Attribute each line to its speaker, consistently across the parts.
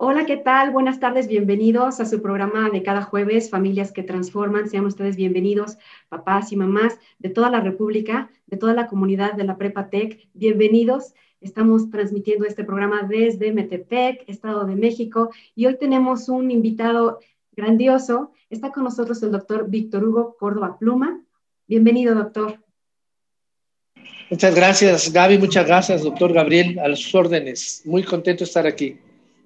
Speaker 1: Hola, ¿qué tal? Buenas tardes, bienvenidos a su programa de cada jueves, Familias que Transforman. Sean ustedes bienvenidos, papás y mamás de toda la República, de toda la comunidad de la Prepa Tech. Bienvenidos. Estamos transmitiendo este programa desde Metepec, Estado de México, y hoy tenemos un invitado grandioso. Está con nosotros el doctor Víctor Hugo Córdoba Pluma. Bienvenido, doctor.
Speaker 2: Muchas gracias, Gaby. Muchas gracias, doctor Gabriel, a sus órdenes. Muy contento de estar aquí.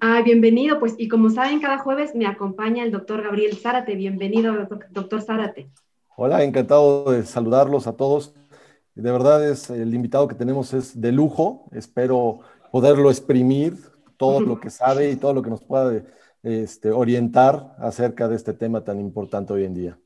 Speaker 1: Ah, bienvenido, pues, y como saben, cada jueves me acompaña el doctor Gabriel Zárate. Bienvenido, doctor Zárate.
Speaker 3: Hola, encantado de saludarlos a todos. De verdad es el invitado que tenemos es de lujo. Espero poderlo exprimir todo lo que sabe y todo lo que nos pueda este, orientar acerca de este tema tan importante hoy en día.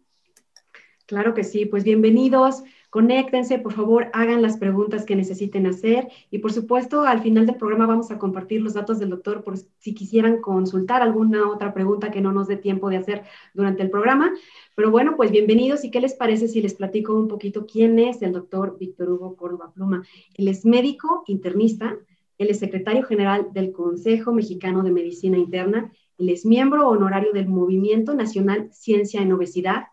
Speaker 1: Claro que sí, pues bienvenidos. Conéctense, por favor, hagan las preguntas que necesiten hacer y por supuesto al final del programa vamos a compartir los datos del doctor por si quisieran consultar alguna otra pregunta que no nos dé tiempo de hacer durante el programa. Pero bueno, pues bienvenidos y qué les parece si les platico un poquito quién es el doctor Víctor Hugo Córdoba Pluma. Él es médico internista, él es secretario general del Consejo Mexicano de Medicina Interna, él es miembro honorario del Movimiento Nacional Ciencia en Obesidad,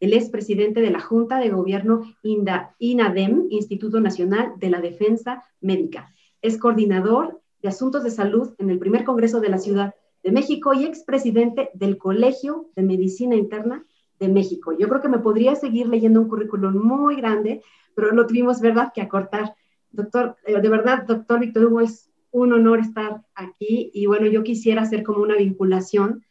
Speaker 1: él es presidente de la Junta de Gobierno INADEM, Instituto Nacional de la Defensa Médica. Es coordinador de Asuntos de Salud en el primer Congreso de la Ciudad de México y expresidente del Colegio de Medicina Interna de México. Yo creo que me podría seguir leyendo un currículum muy grande, pero lo tuvimos, ¿verdad?, que acortar. Doctor, eh, de verdad, doctor Víctor Hugo, es un honor estar aquí y bueno, yo quisiera hacer como una vinculación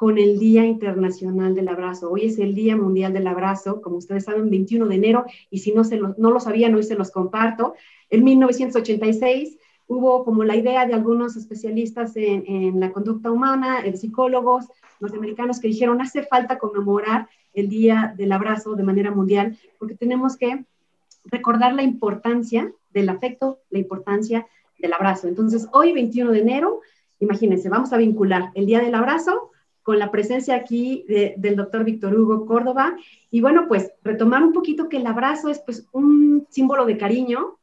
Speaker 1: con el Día Internacional del Abrazo. Hoy es el Día Mundial del Abrazo, como ustedes saben, 21 de enero, y si no, se lo, no lo sabían, hoy se los comparto. En 1986 hubo como la idea de algunos especialistas en, en la conducta humana, en psicólogos norteamericanos, que dijeron, hace falta conmemorar el Día del Abrazo de manera mundial, porque tenemos que recordar la importancia del afecto, la importancia del abrazo. Entonces, hoy, 21 de enero, imagínense, vamos a vincular el Día del Abrazo con la presencia aquí del doctor Víctor Hugo Córdoba. Y bueno, pues retomar un poquito que el abrazo es pues un símbolo de cariño.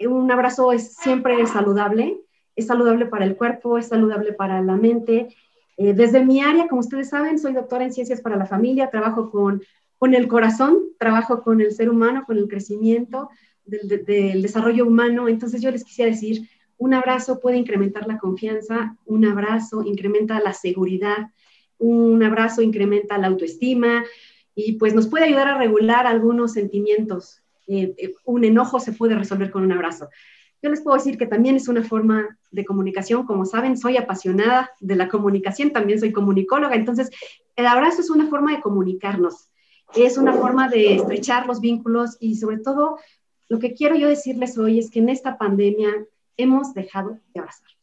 Speaker 1: Un abrazo es siempre saludable, es saludable para el cuerpo, es saludable para la mente. Eh, desde mi área, como ustedes saben, soy doctora en ciencias para la familia, trabajo con, con el corazón, trabajo con el ser humano, con el crecimiento del, del desarrollo humano. Entonces yo les quisiera decir, un abrazo puede incrementar la confianza, un abrazo incrementa la seguridad, un abrazo incrementa la autoestima y pues nos puede ayudar a regular algunos sentimientos. Eh, eh, un enojo se puede resolver con un abrazo. Yo les puedo decir que también es una forma de comunicación. Como saben, soy apasionada de la comunicación, también soy comunicóloga, entonces el abrazo es una forma de comunicarnos, es una forma de estrechar los vínculos y sobre todo lo que quiero yo decirles hoy es que en esta pandemia hemos dejado de abrazarnos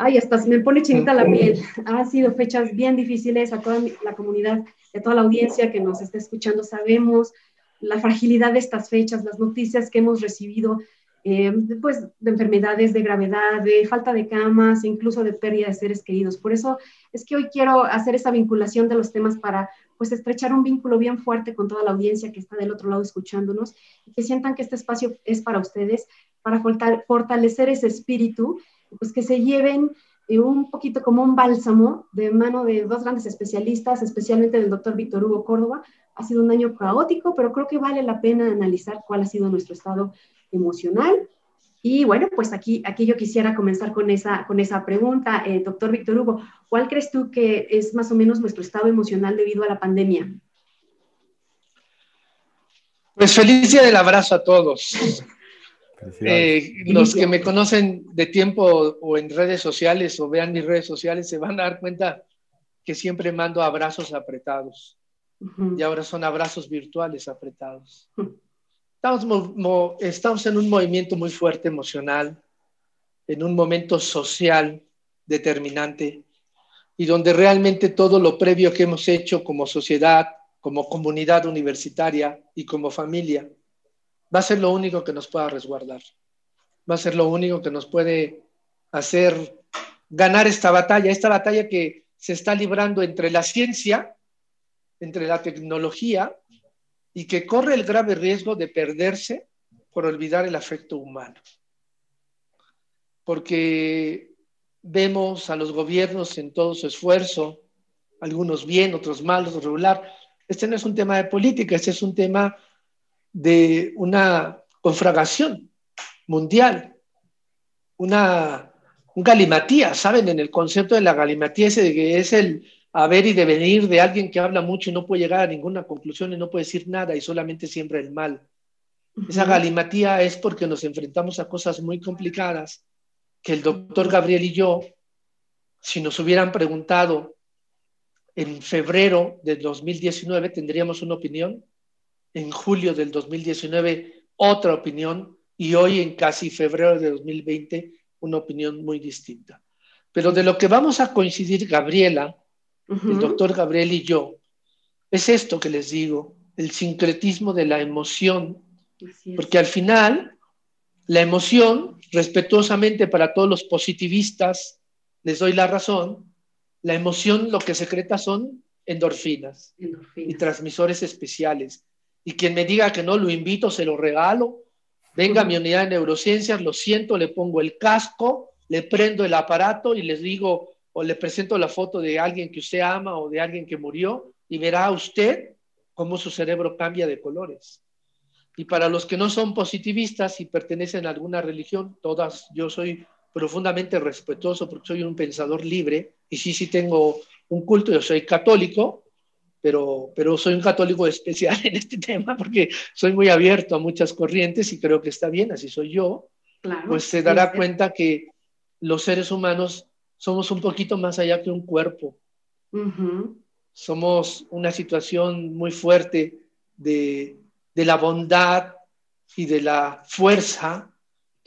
Speaker 1: ay, hasta se me pone chinita la piel. Han sido fechas bien difíciles a toda la comunidad, a toda la audiencia que nos está escuchando. Sabemos la fragilidad de estas fechas, las noticias que hemos recibido, eh, pues, de enfermedades de gravedad, de falta de camas, incluso de pérdida de seres queridos. Por eso es que hoy quiero hacer esa vinculación de los temas para pues estrechar un vínculo bien fuerte con toda la audiencia que está del otro lado escuchándonos y que sientan que este espacio es para ustedes, para fortalecer ese espíritu pues que se lleven eh, un poquito como un bálsamo de mano de dos grandes especialistas, especialmente del doctor Víctor Hugo Córdoba. Ha sido un año caótico, pero creo que vale la pena analizar cuál ha sido nuestro estado emocional. Y bueno, pues aquí, aquí yo quisiera comenzar con esa, con esa pregunta. Eh, doctor Víctor Hugo, ¿cuál crees tú que es más o menos nuestro estado emocional debido a la pandemia?
Speaker 2: Pues feliz día del abrazo a todos. Eh, los que me conocen de tiempo o en redes sociales o vean mis redes sociales se van a dar cuenta que siempre mando abrazos apretados. Y ahora son abrazos virtuales apretados. Estamos, estamos en un movimiento muy fuerte emocional, en un momento social determinante y donde realmente todo lo previo que hemos hecho como sociedad, como comunidad universitaria y como familia va a ser lo único que nos pueda resguardar. Va a ser lo único que nos puede hacer ganar esta batalla, esta batalla que se está librando entre la ciencia, entre la tecnología y que corre el grave riesgo de perderse por olvidar el afecto humano. Porque vemos a los gobiernos en todo su esfuerzo, algunos bien, otros mal, otros regular. Este no es un tema de política, este es un tema de una confragación mundial, una, un galimatía, ¿saben? En el concepto de la galimatía ese de que es el haber y devenir de alguien que habla mucho y no puede llegar a ninguna conclusión y no puede decir nada y solamente siembra el mal. Esa galimatía es porque nos enfrentamos a cosas muy complicadas que el doctor Gabriel y yo, si nos hubieran preguntado en febrero del 2019, tendríamos una opinión, en julio del 2019 otra opinión y hoy en casi febrero de 2020 una opinión muy distinta. Pero de lo que vamos a coincidir Gabriela, el doctor Gabriel y yo, es esto que les digo, el sincretismo de la emoción, porque al final la emoción, respetuosamente para todos los positivistas, les doy la razón, la emoción lo que secreta son endorfinas, y transmisores especiales. Y quien me diga que no, lo invito, se lo regalo. Venga a mi unidad de neurociencias, lo siento, le pongo el casco, le prendo el aparato y les digo o le presento la foto de alguien que usted ama o de alguien que murió y verá usted cómo su cerebro cambia de colores. Y para los que no son positivistas y pertenecen a alguna religión, todas, yo soy profundamente respetuoso porque soy un pensador libre y sí, sí tengo un culto, yo soy católico, pero, pero soy un católico especial en este tema porque soy muy abierto a muchas corrientes y creo que está bien, así soy yo, pues se dará cuenta que los seres humanos somos un poquito más allá que un cuerpo. Somos una situación muy fuerte de, de la bondad y de la fuerza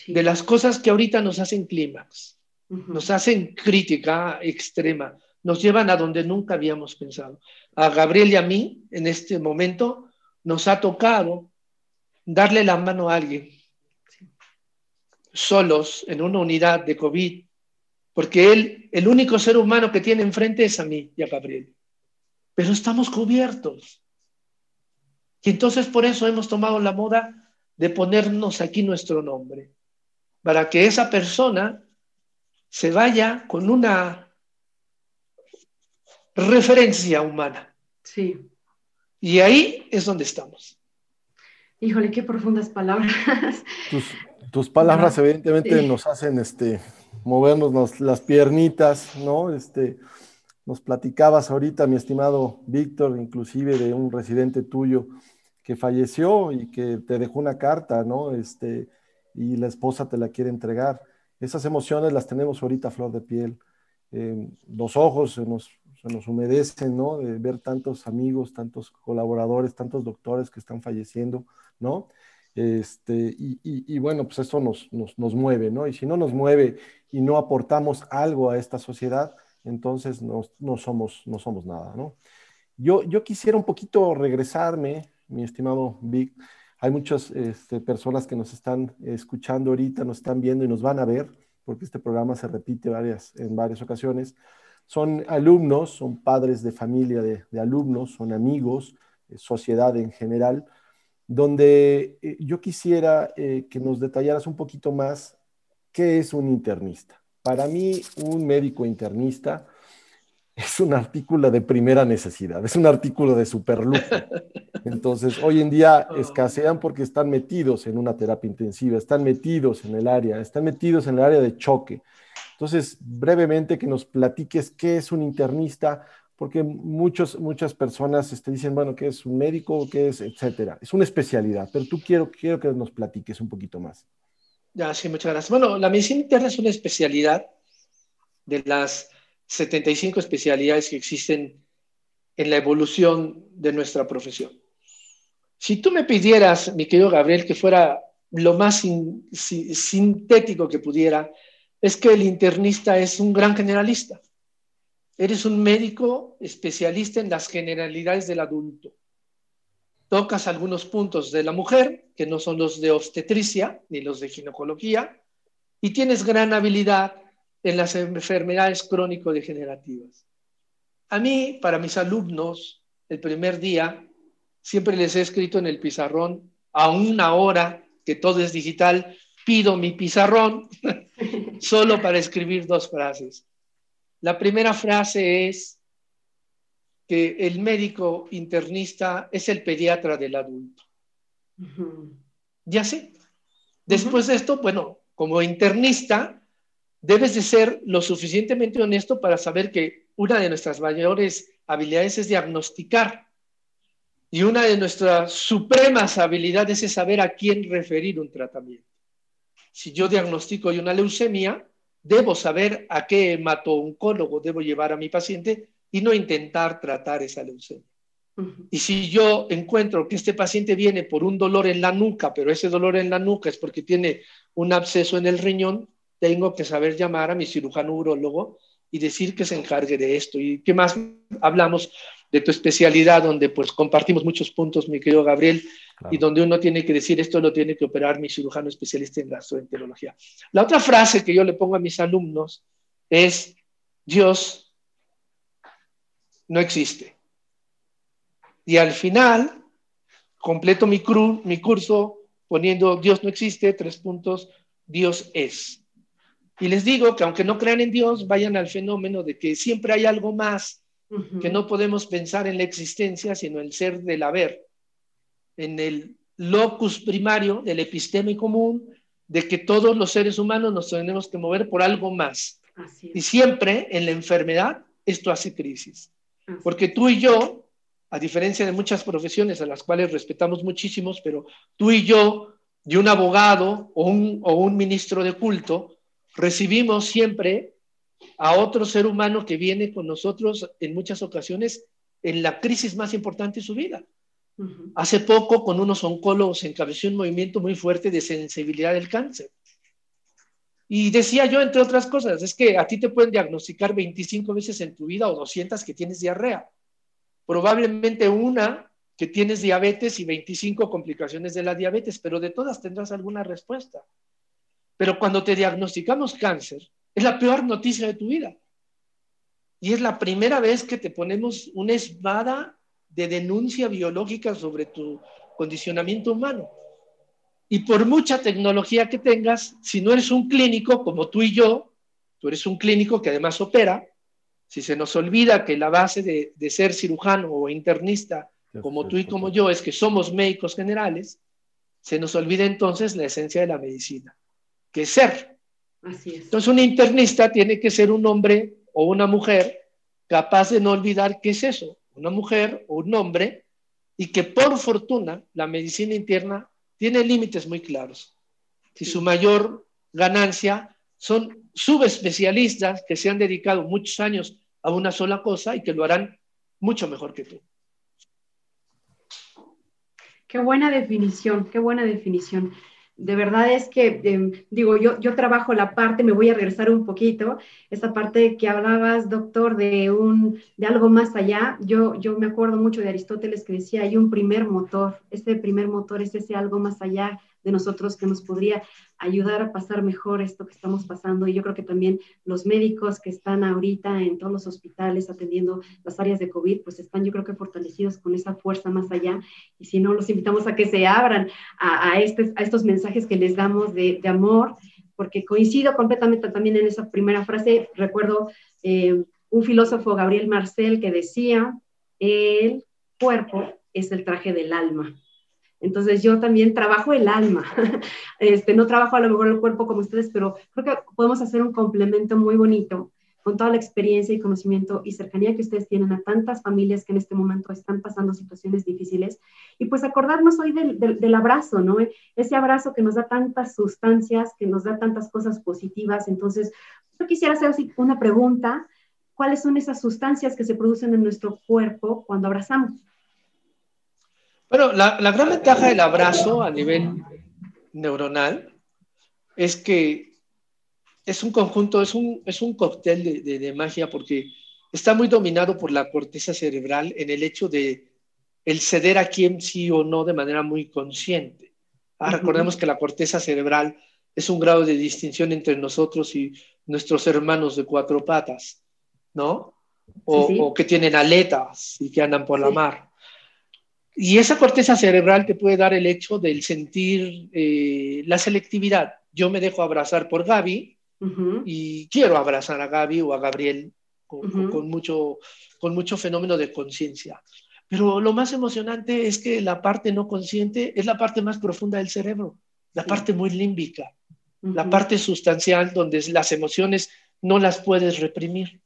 Speaker 2: de las cosas que ahorita nos hacen clímax, nos hacen crítica extrema, nos llevan a donde nunca habíamos pensado. A Gabriel y a mí, en este momento, nos ha tocado darle la mano a alguien, solos en una unidad de COVID, porque él, el único ser humano que tiene enfrente es a mí y a Gabriel. Pero estamos cubiertos. Y entonces por eso hemos tomado la moda de ponernos aquí nuestro nombre, para que esa persona se vaya con una referencia humana.
Speaker 1: Sí.
Speaker 2: Y ahí es donde estamos.
Speaker 1: Híjole, qué profundas palabras.
Speaker 3: Tus, palabras evidentemente nos hacen este, movernos las piernitas, ¿no? Este, nos platicabas ahorita, mi estimado Víctor, inclusive de un residente tuyo que falleció y que te dejó una carta, ¿no? Este, y la esposa te la quiere entregar. Esas emociones las tenemos ahorita a flor de piel. Eh, los ojos se nos, se nos, humedecen, ¿no? De ver tantos amigos, tantos colaboradores, tantos doctores que están falleciendo, ¿no? Este, y, y, bueno, pues eso nos, nos, nos, mueve, ¿no? Y si no nos mueve y no aportamos algo a esta sociedad, entonces no, no somos, no somos nada, ¿no? Yo, yo quisiera un poquito regresarme mi estimado Vic. Hay muchas este, personas que nos están escuchando ahorita, nos están viendo y nos van a ver, porque este programa se repite varias, en varias ocasiones. Son alumnos, son padres de familia de, alumnos, son amigos, eh, sociedad en general, donde eh, yo quisiera eh, que nos detallaras un poquito más qué es un internista. Para mí, un médico internista es un artículo de primera necesidad, es un artículo de superlujo. Entonces, hoy en día oh. escasean porque están metidos en una terapia intensiva, están metidos en el área, están metidos en el área de choque. Entonces, brevemente que nos platiques qué es un internista, porque muchos, muchas personas te este, dicen, bueno, ¿qué es un médico? ¿Qué es? Etcétera. Es una especialidad, pero tú quiero, quiero que nos platiques un poquito más.
Speaker 2: Ya, sí, muchas gracias. Bueno, la medicina interna es una especialidad de las 75 especialidades que existen en la evolución de nuestra profesión. Si tú me pidieras, mi querido Gabriel, que fuera lo más sintético que pudiera, es que el internista es un gran generalista. Eres un médico especialista en las generalidades del adulto. Tocas algunos puntos de la mujer, que no son los de obstetricia ni los de ginecología, y tienes gran habilidad en las enfermedades crónico-degenerativas. A mí, para mis alumnos, el primer día, siempre les he escrito en el pizarrón, a una hora que todo es digital, pido mi pizarrón, solo para escribir dos frases. La primera frase es que el médico internista es el pediatra del adulto. Ya sé. Después de esto, bueno, como internista, debes de ser lo suficientemente honesto para saber que una de nuestras mayores habilidades es diagnosticar. Y una de nuestras supremas habilidades es saber a quién referir un tratamiento. Si yo diagnostico una leucemia, debo saber a qué hematooncólogo debo llevar a mi paciente y no intentar tratar esa leucemia. Y si yo encuentro que este paciente viene por un dolor en la nuca, pero ese dolor en la nuca es porque tiene un absceso en el riñón, tengo que saber llamar a mi cirujano urólogo y decir que se encargue de esto. ¿Y qué más hablamos de tu especialidad, donde pues compartimos muchos puntos, mi querido Gabriel, y donde uno tiene que decir esto lo tiene que operar mi cirujano especialista en gastroenterología. La otra frase que yo le pongo a mis alumnos es, Dios no existe. Y al final, completo mi, mi curso poniendo Dios no existe, tres puntos, Dios es. Y les digo que aunque no crean en Dios, vayan al fenómeno de que siempre hay algo más, que no podemos pensar en la existencia, sino en el ser del haber, en el locus primario del episteme común, de que todos los seres humanos nos tenemos que mover por algo más. Y siempre en la enfermedad esto hace crisis. Porque tú y yo, a diferencia de muchas profesiones a las cuales respetamos muchísimos, pero tú y yo, y un abogado o un, o un ministro de culto, recibimos siempre a otro ser humano que viene con nosotros en muchas ocasiones en la crisis más importante de su vida. Hace poco con unos oncólogos encabezó un movimiento muy fuerte de sensibilidad del cáncer. Y decía yo, entre otras cosas, es que a ti te pueden diagnosticar 25 veces en tu vida o 200 que tienes diarrea. Probablemente una que tienes diabetes y 25 complicaciones de la diabetes, pero de todas tendrás alguna respuesta. Pero cuando te diagnosticamos cáncer, es la peor noticia de tu vida. Y es la primera vez que te ponemos una espada de denuncia biológica sobre tu condicionamiento humano. Y por mucha tecnología que tengas, si no eres un clínico como tú y yo, tú eres un clínico que además opera, si se nos olvida que la base de, de ser cirujano o internista, como tú y como yo, es que somos médicos generales, se nos olvida entonces la esencia de la medicina que ser.
Speaker 1: Así es.
Speaker 2: Entonces un internista tiene que ser un hombre o una mujer capaz de no olvidar qué es eso, una mujer o un hombre, y que por fortuna la medicina interna tiene límites muy claros. Si su mayor ganancia son subespecialistas que se han dedicado muchos años a una sola cosa y que lo harán mucho mejor que tú.
Speaker 1: Qué buena definición, qué buena definición de verdad es que, em, digo, yo, yo trabajo la parte, me voy a regresar un poquito, esta parte que hablabas, doctor, de, un, de algo más allá. Yo, yo me acuerdo mucho de Aristóteles que decía, hay un primer motor, ese primer motor es ese algo más allá de nosotros que nos podría ayudar a pasar mejor esto que estamos pasando. Y yo creo que también los médicos que están ahorita en todos los hospitales atendiendo las áreas de COVID, pues están yo creo que fortalecidos con esa fuerza más allá. Y si no, los invitamos a que se abran a, este, a estos mensajes que les damos de, de, amor, porque coincido completamente también en esa primera frase. Recuerdo eh, un filósofo, Gabriel Marcel, que decía, el cuerpo es el traje del alma. Entonces yo también trabajo el alma, este, no trabajo a lo mejor el cuerpo como ustedes, pero creo que podemos hacer un complemento muy bonito con toda la experiencia y conocimiento y cercanía que ustedes tienen a tantas familias que en este momento están pasando situaciones difíciles. Y pues acordarnos hoy del, del, del abrazo, ¿no? Ese abrazo que nos da tantas sustancias, que nos da tantas cosas positivas. Entonces, yo quisiera hacer una pregunta. ¿Cuáles son esas sustancias que se producen en nuestro cuerpo cuando abrazamos?
Speaker 2: Bueno, la, la, gran ventaja del abrazo a nivel neuronal es que es un conjunto, es un, es un cóctel de, de, de, magia porque está muy dominado por la corteza cerebral en el hecho de el ceder a quien sí o no de manera muy consciente. Ah, uh -huh. Recordemos que la corteza cerebral es un grado de distinción entre nosotros y nuestros hermanos de cuatro patas, ¿no? O, sí, sí. o que tienen aletas y que andan por sí. la mar. Y esa corteza cerebral te puede dar el hecho del sentir eh, la selectividad. Yo me dejo abrazar por Gaby Y quiero abrazar a Gaby o a Gabriel con, mucho, con mucho fenómeno de conciencia. Pero lo más emocionante es que la parte no consciente es la parte más profunda del cerebro, la parte muy límbica, la parte sustancial donde las emociones no las puedes reprimir.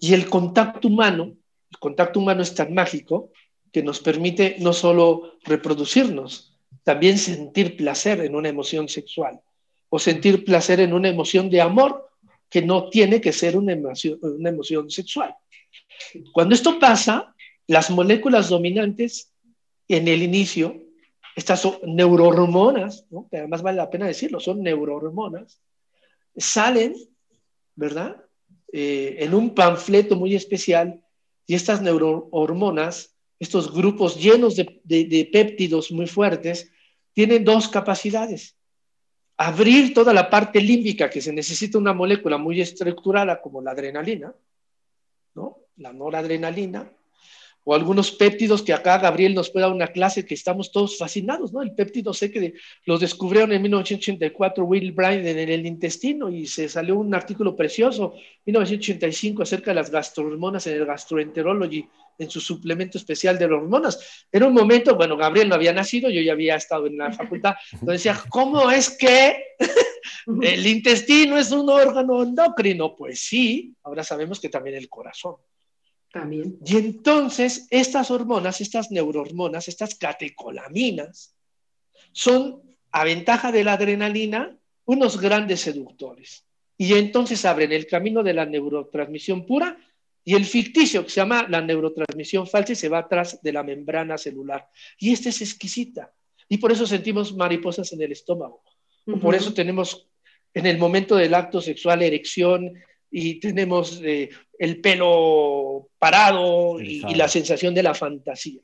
Speaker 2: Y el contacto humano, el contacto humano es tan mágico que nos permite no solo reproducirnos, también sentir placer en una emoción sexual o sentir placer en una emoción de amor que no tiene que ser una emoción, una emoción sexual. Cuando esto pasa, las moléculas dominantes en el inicio, estas neurohormonas, que además vale la pena decirlo, son neurohormonas, salen, ¿verdad? Eh, en un panfleto muy especial y estas neurohormonas, estos grupos llenos de péptidos muy fuertes, tienen dos capacidades abrir toda la parte límbica que se necesita una molécula muy estructurada como la adrenalina, ¿no? La noradrenalina, o algunos péptidos que acá Gabriel nos puede dar una clase que estamos todos fascinados, ¿no? El péptido sé que los descubrieron en 1984 Will Bryan en el intestino y se salió un artículo precioso, 1985, acerca de las gastrohormonas en el Gastroenterology, en su suplemento especial de hormonas. Era un momento, bueno, Gabriel no había nacido, yo ya había estado en la facultad, entonces decía, ¿cómo es que el intestino es un órgano endocrino? Pues sí, ahora sabemos que también el corazón.
Speaker 1: También.
Speaker 2: Y entonces estas hormonas, estas neurohormonas, estas catecolaminas, son, a ventaja de la adrenalina, unos grandes seductores. Y entonces abren el camino de la neurotransmisión pura y el ficticio, que se llama la neurotransmisión falsa, y se va atrás de la membrana celular. Y esta es exquisita. Y por eso sentimos mariposas en el estómago. Por eso tenemos en el momento del acto sexual erección y tenemos eh, el pelo parado y, la sensación de la fantasía.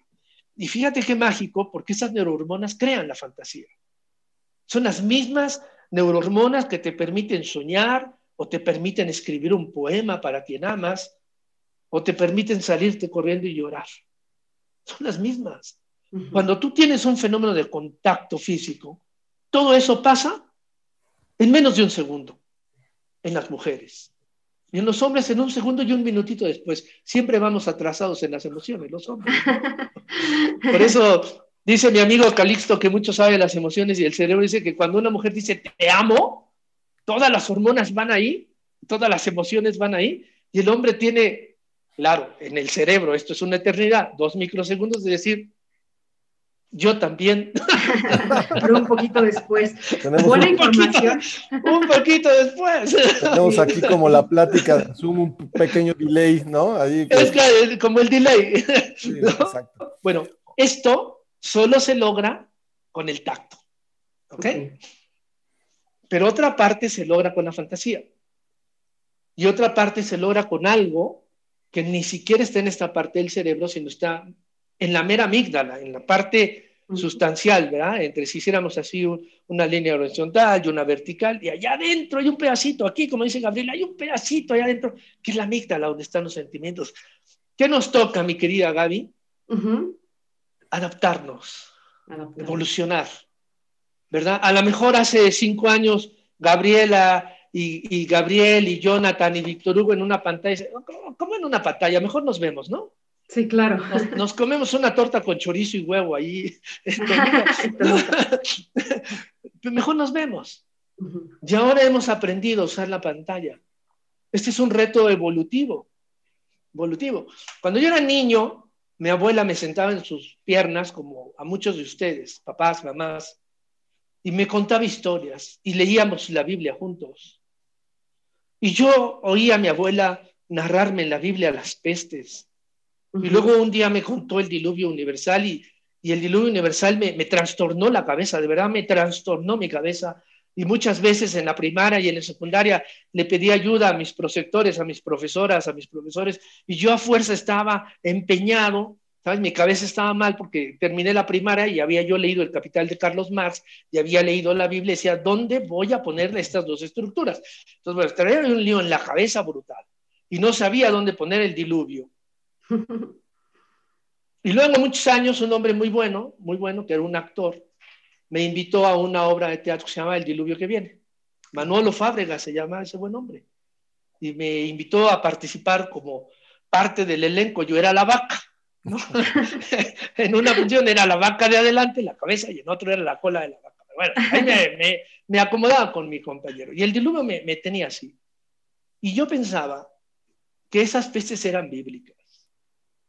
Speaker 2: Y fíjate qué mágico, porque esas neurohormonas crean la fantasía. Son las mismas neurohormonas que te permiten soñar o te permiten escribir un poema para quien amas o te permiten salirte corriendo y llorar. Son las mismas. Cuando tú tienes un fenómeno de contacto físico, todo eso pasa en menos de un segundo en las mujeres. Y en los hombres en un segundo y un minutito después. Siempre vamos atrasados en las emociones, los hombres. Por eso dice mi amigo Calixto, que mucho sabe las emociones y el cerebro, dice que cuando una mujer dice te amo, todas las hormonas van ahí, todas las emociones van ahí, y el hombre tiene, claro, en el cerebro, esto es una eternidad, dos microsegundos de decir yo también.
Speaker 1: Pero un poquito después. Buena información.
Speaker 2: un poquito después.
Speaker 3: Tenemos aquí como la plática, un pequeño delay, ¿no?
Speaker 2: Es como el delay. exacto. Bueno, esto solo se logra con el tacto. ¿Ok? Pero otra parte se logra con la fantasía. Y otra parte se logra con algo que ni siquiera está en esta parte del cerebro, sino está en la mera amígdala, en la parte sustancial, ¿verdad? Entre si hiciéramos así una línea horizontal y una vertical, y allá adentro hay un pedacito, aquí, como dice Gabriela, hay un pedacito allá adentro, que es la amígdala, donde están los sentimientos. ¿Qué nos toca, mi querida Gaby? Adaptarnos, evolucionar, ¿verdad? A lo mejor hace cinco años, Gabriela y, Gabriel y Jonathan y Víctor Hugo en una pantalla, ¿cómo en una pantalla? Mejor nos vemos, ¿no?
Speaker 1: Sí, claro.
Speaker 2: Nos, comemos una torta con chorizo y huevo ahí. Mejor nos vemos. Y ahora hemos aprendido a usar la pantalla. Este es un reto evolutivo. Evolutivo. Cuando yo era niño, mi abuela me sentaba en sus piernas, como a muchos de ustedes, papás, mamás, y me contaba historias y leíamos la Biblia juntos. Y yo oía a mi abuela narrarme en la Biblia las pestes, y luego un día me contó el diluvio universal y, y el diluvio universal me, me, trastornó la cabeza, de verdad me trastornó mi cabeza. Y muchas veces en la primaria y en la secundaria le pedí ayuda a mis prosectores, a mis profesoras, a mis profesores, y yo a fuerza estaba empeñado, ¿sabes? Mi cabeza estaba mal porque terminé la primaria y había yo leído El Capital de Carlos Marx y había leído la Biblia y decía, ¿dónde voy a ponerle estas dos estructuras? Entonces, bueno, traía un lío en la cabeza brutal y no sabía dónde poner el diluvio. Y luego, muchos años, un hombre muy bueno, muy bueno, que era un actor, me invitó a una obra de teatro que se llama El Diluvio que viene. Manuelo Fábrega se llama ese buen hombre. Y me invitó a participar como parte del elenco. Yo era la vaca. en una función era la vaca de adelante, la cabeza, y en otro era la cola de la vaca. Bueno, ahí me, me, acomodaba con mi compañero. Y el diluvio me, me tenía así. Y yo pensaba que esas pestes eran bíblicas.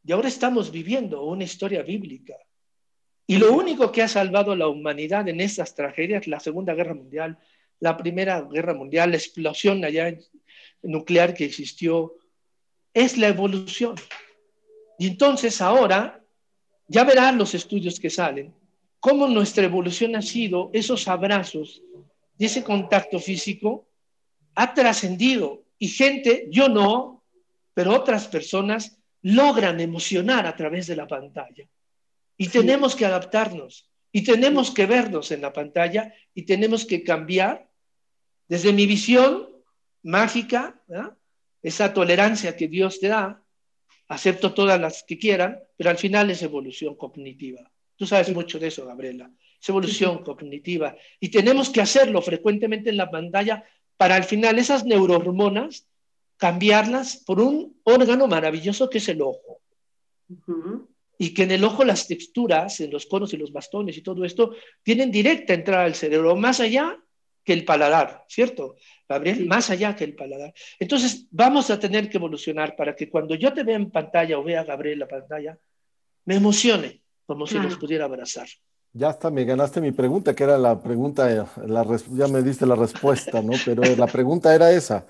Speaker 2: Y ahora estamos viviendo una historia bíblica. Y lo único que ha salvado a la humanidad en estas tragedias, la Segunda Guerra Mundial, la Primera Guerra Mundial, la explosión allá nuclear que existió, es la evolución. Y entonces ahora, ya verán los estudios que salen, cómo nuestra evolución ha sido esos abrazos y ese contacto físico ha trascendido. Y gente, yo no, pero otras personas logran emocionar a través de la pantalla. Y tenemos que adaptarnos, y tenemos que vernos en la pantalla, y tenemos que cambiar desde mi visión mágica, esa tolerancia que Dios te da, acepto todas las que quieran, pero al final es evolución cognitiva. Tú sabes mucho de eso, Gabriela. Es evolución cognitiva. Y tenemos que hacerlo frecuentemente en la pantalla para al final esas neurohormonas cambiarlas por un órgano maravilloso que es el ojo. Y que en el ojo las texturas, en los conos y los bastones y todo esto, tienen directa entrada al cerebro, más allá que el paladar, ¿cierto? Gabriel, más allá que el paladar. Entonces, vamos a tener que evolucionar para que cuando yo te vea en pantalla o vea a Gabriel en la pantalla, me emocione, como si nos pudiera abrazar.
Speaker 3: Ya está, me ganaste mi pregunta, que era la pregunta, la, ya me diste la respuesta, ¿no? Pero la pregunta era esa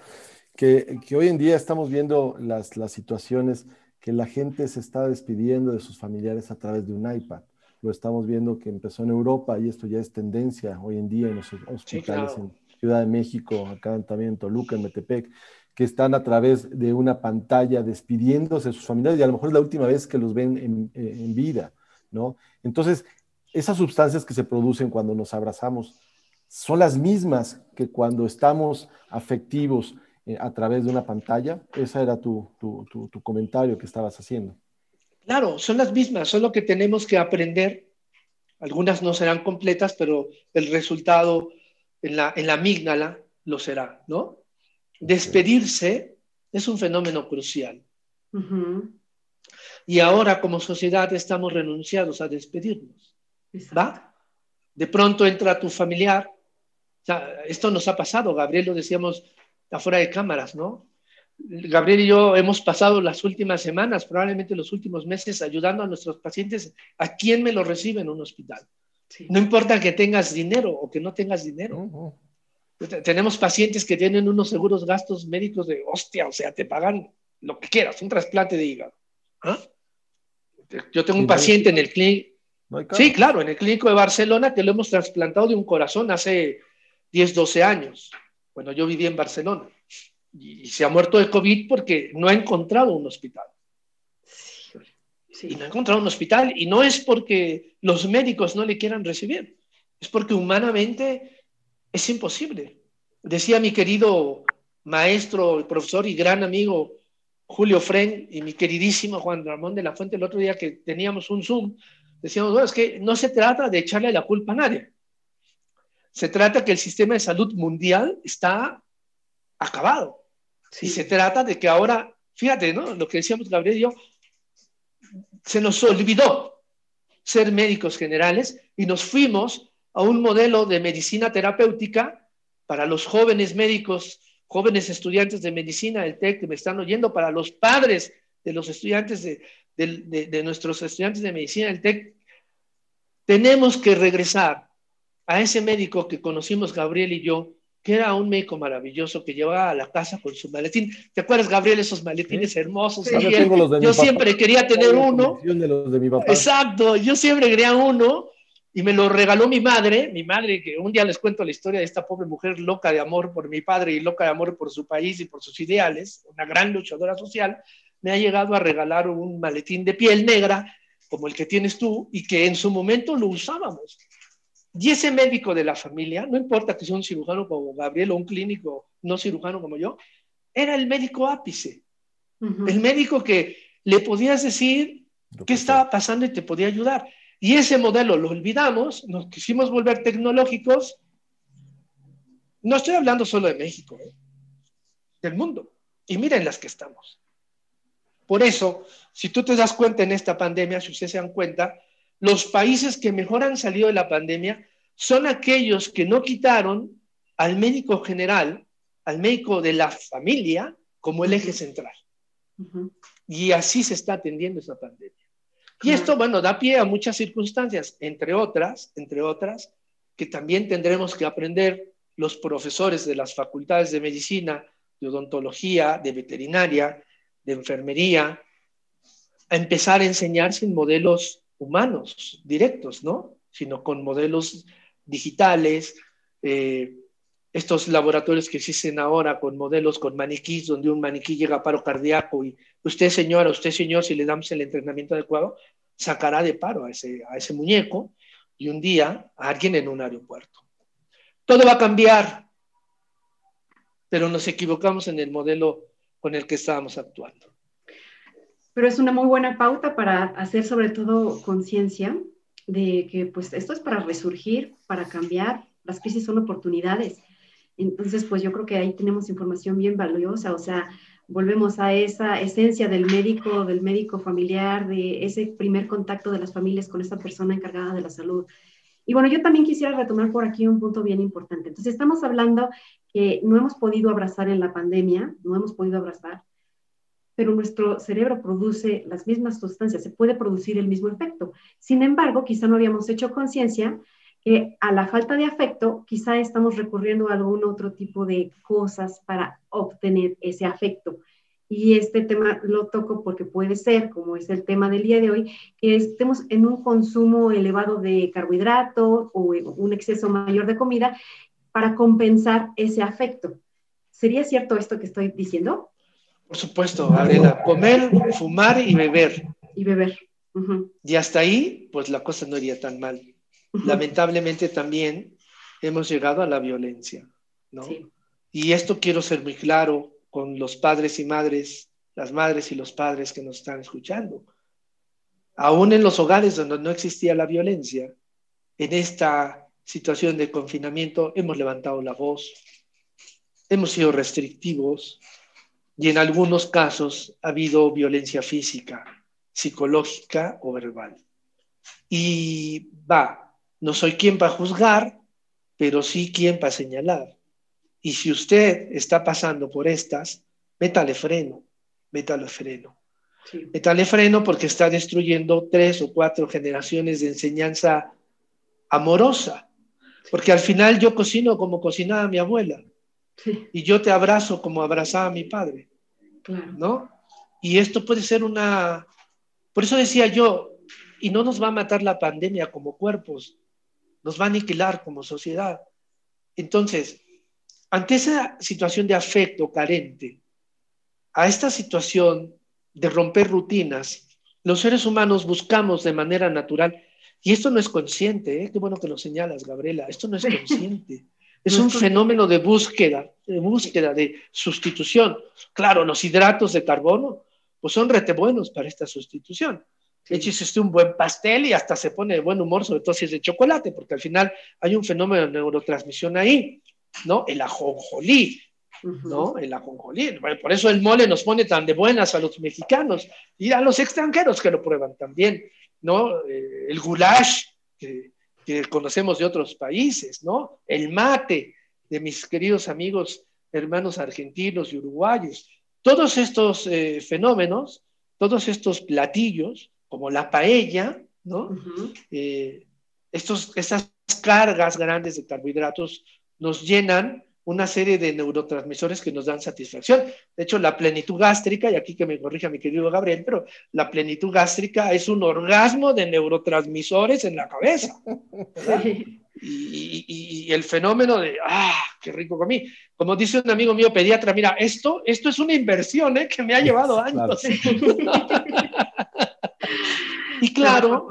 Speaker 3: que, hoy en día estamos viendo las, las situaciones que la gente se está despidiendo de sus familiares a través de un iPad. Lo estamos viendo que empezó en Europa y esto ya es tendencia hoy en día en los hospitales en Ciudad de México, acá también en Toluca, en Metepec, que están a través de una pantalla despidiéndose de sus familiares y a lo mejor es la última vez que los ven en, en vida, ¿no? Entonces, esas sustancias que se producen cuando nos abrazamos son las mismas que cuando estamos afectivos, eh, a través de una pantalla. Ese era tu, tu, tu, comentario que estabas haciendo.
Speaker 2: Claro, son las mismas, solo que tenemos que aprender. Algunas no serán completas, pero el resultado en la, en la amígdala lo será, ¿no? Despedirse es un fenómeno crucial. Y ahora como sociedad estamos renunciados a despedirnos. ¿Va? De pronto entra tu familiar. esto nos ha pasado, Gabriel, lo decíamos afuera de cámaras, ¿no? Gabriel y yo hemos pasado las últimas semanas, probablemente los últimos meses, ayudando a nuestros pacientes a quien me lo recibe en un hospital. No importa que tengas dinero o que no tengas dinero. Tenemos pacientes que tienen unos seguros gastos médicos de hostia, o sea, te pagan lo que quieras, un trasplante de hígado. ¿Ah? Yo tengo un paciente en el clínico. sí, claro, en el clínico de Barcelona que lo hemos trasplantado de un corazón hace 10, 12 años. Bueno, yo viví en Barcelona y, se ha muerto de COVID porque no ha encontrado un hospital. Y no ha encontrado un hospital y no es porque los médicos no le quieran recibir, es porque humanamente es imposible. Decía mi querido maestro, profesor y gran amigo Julio Fren y mi queridísimo Juan Ramón de la Fuente el otro día que teníamos un Zoom, decíamos, bueno, es que no se trata de echarle la culpa a nadie. Se trata que el sistema de salud mundial está acabado. Y se trata de que ahora, fíjate, ¿no? Lo que decíamos Gabriel y yo, se nos olvidó ser médicos generales y nos fuimos a un modelo de medicina terapéutica para los jóvenes médicos, jóvenes estudiantes de medicina del TEC que me están oyendo, para los padres de los estudiantes de, de nuestros estudiantes de medicina del TEC. Tenemos que regresar a ese médico que conocimos Gabriel y yo, que era un médico maravilloso que llevaba a la casa con su maletín. ¿Te acuerdas, Gabriel, esos maletines hermosos? Yo, siempre quería tener uno. Exacto, yo siempre quería uno y me lo regaló mi madre, mi madre, que un día les cuento la historia de esta pobre mujer loca de amor por mi padre y loca de amor por su país y por sus ideales, una gran luchadora social, me ha llegado a regalar un maletín de piel negra como el que tienes tú y que en su momento lo usábamos. Y ese médico de la familia, no importa que sea un cirujano como Gabriel o un clínico no cirujano como yo, era el médico ápice. El médico que le podías decir qué estaba pasando y te podía ayudar. Y ese modelo lo olvidamos, nos quisimos volver tecnológicos No estoy hablando solo de México, ¿eh? del mundo. Y miren las que estamos. Por eso, si tú te das cuenta en esta pandemia, si ustedes se dan cuenta, los países que mejor han salido de la pandemia son aquellos que no quitaron al médico general, al médico de la familia, como el eje central. Y así se está atendiendo esa pandemia. Y esto, bueno, da pie a muchas circunstancias, entre otras, entre otras, que también tendremos que aprender los profesores de las facultades de medicina, de odontología, de veterinaria, de enfermería, a empezar a enseñar sin modelos humanos directos, ¿no? Sino con modelos digitales, eh, estos laboratorios que existen ahora con modelos con maniquís, donde un maniquí llega a paro cardíaco y usted, señora, usted, señor, si le damos el entrenamiento adecuado, sacará de paro a ese, a ese muñeco y un día a alguien en un aeropuerto. Todo va a cambiar, pero nos equivocamos en el modelo con el que estábamos actuando.
Speaker 1: Pero es una muy buena pauta para hacer sobre todo conciencia de que pues esto es para resurgir, para cambiar, las crisis son oportunidades. Entonces, pues yo creo que ahí tenemos información bien valiosa, o sea, volvemos a esa esencia del médico, del médico familiar, de ese primer contacto de las familias con esa persona encargada de la salud. Y bueno, yo también quisiera retomar por aquí un punto bien importante. Entonces, estamos hablando que no hemos podido abrazar en la pandemia, no hemos podido abrazar, pero nuestro cerebro produce las mismas sustancias, se puede producir el mismo efecto. Sin embargo, quizá no habíamos hecho conciencia que a la falta de afecto, quizá estamos recurriendo a algún otro tipo de cosas para obtener ese afecto. Y este tema lo toco porque puede ser, como es el tema del día de hoy, que estemos en un consumo elevado de carbohidratos o un exceso mayor de comida para compensar ese afecto. ¿Sería cierto esto que estoy diciendo?
Speaker 2: Por supuesto, Adela, comer, fumar y beber.
Speaker 1: Y beber.
Speaker 2: Y hasta ahí, pues la cosa no iría tan mal. Lamentablemente también hemos llegado a la violencia, ¿no? Y esto quiero ser muy claro con los padres y madres, las madres y los padres que nos están escuchando. Aún en los hogares donde no existía la violencia, en esta situación de confinamiento hemos levantado la voz, hemos sido restrictivos, y en algunos casos ha habido violencia física, psicológica o verbal. Y va, no soy quien para juzgar, pero sí quien para señalar. Y si usted está pasando por estas, métale freno, métale freno. Métale freno porque está destruyendo tres o cuatro generaciones de enseñanza amorosa. Porque al final yo cocino como cocinaba mi abuela. Y yo te abrazo como abrazaba a mi padre. ¿No? Y esto puede ser una... Por eso decía yo, y no nos va a matar la pandemia como cuerpos, nos va a aniquilar como sociedad. Entonces, ante esa situación de afecto carente, a esta situación de romper rutinas, los seres humanos buscamos de manera natural, y esto no es consciente, ¿eh? qué bueno que lo señalas, Gabriela, esto no es consciente. Es un fenómeno de búsqueda, de búsqueda, de sustitución. Claro, los hidratos de carbono, pues son rete buenos para esta sustitución. Eches usted un buen pastel y hasta se pone de buen humor, sobre todo si es de chocolate, porque al final hay un fenómeno de neurotransmisión ahí, ¿no? El ajonjolí, ¿no? El ajonjolí. Por eso el mole nos pone tan de buenas a los mexicanos y a los extranjeros que lo prueban también, ¿no? Eh, el goulash, que que conocemos de otros países, ¿no? El mate de mis queridos amigos, hermanos argentinos y uruguayos. Todos estos eh, fenómenos, todos estos platillos, como la paella, ¿no? Eh, estos, estas cargas grandes de carbohidratos nos llenan una serie de neurotransmisores que nos dan satisfacción. De hecho, la plenitud gástrica, y aquí que me corrija mi querido Gabriel, pero la plenitud gástrica es un orgasmo de neurotransmisores en la cabeza. Y, y, el fenómeno de, ah, qué rico comí. Como dice un amigo mío pediatra, mira, esto, esto es una inversión ¿eh? que me ha llevado años. y claro,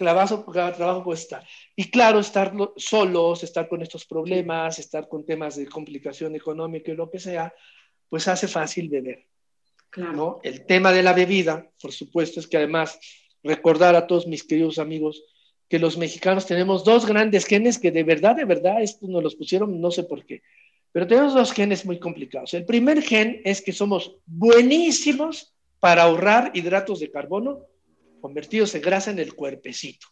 Speaker 2: trabajo, trabajo cuesta. Y claro, estar solos, estar con estos problemas, estar con temas de complicación económica y lo que sea, pues hace fácil beber. Claro. El tema de la bebida, por supuesto, es que además recordar a todos mis queridos amigos que los mexicanos tenemos dos grandes genes que de verdad, de verdad, estos nos los pusieron, no sé por qué, pero tenemos dos genes muy complicados. El primer gen es que somos buenísimos para ahorrar hidratos de carbono convertidos en grasa en el cuerpecito.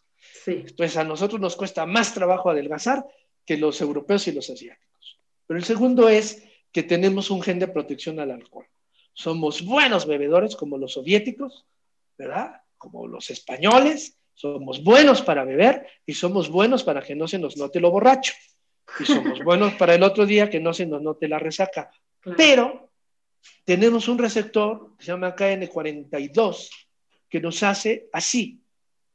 Speaker 2: Entonces a nosotros nos cuesta más trabajo adelgazar que los europeos y los asiáticos. Pero el segundo es que tenemos un gen de protección al alcohol. Somos buenos bebedores como los soviéticos, ¿verdad? Como los españoles, somos buenos para beber y somos buenos para que no se nos note lo borracho. Y somos buenos para el otro día que no se nos note la resaca. Pero tenemos un receptor que se llama KN42 que nos hace así,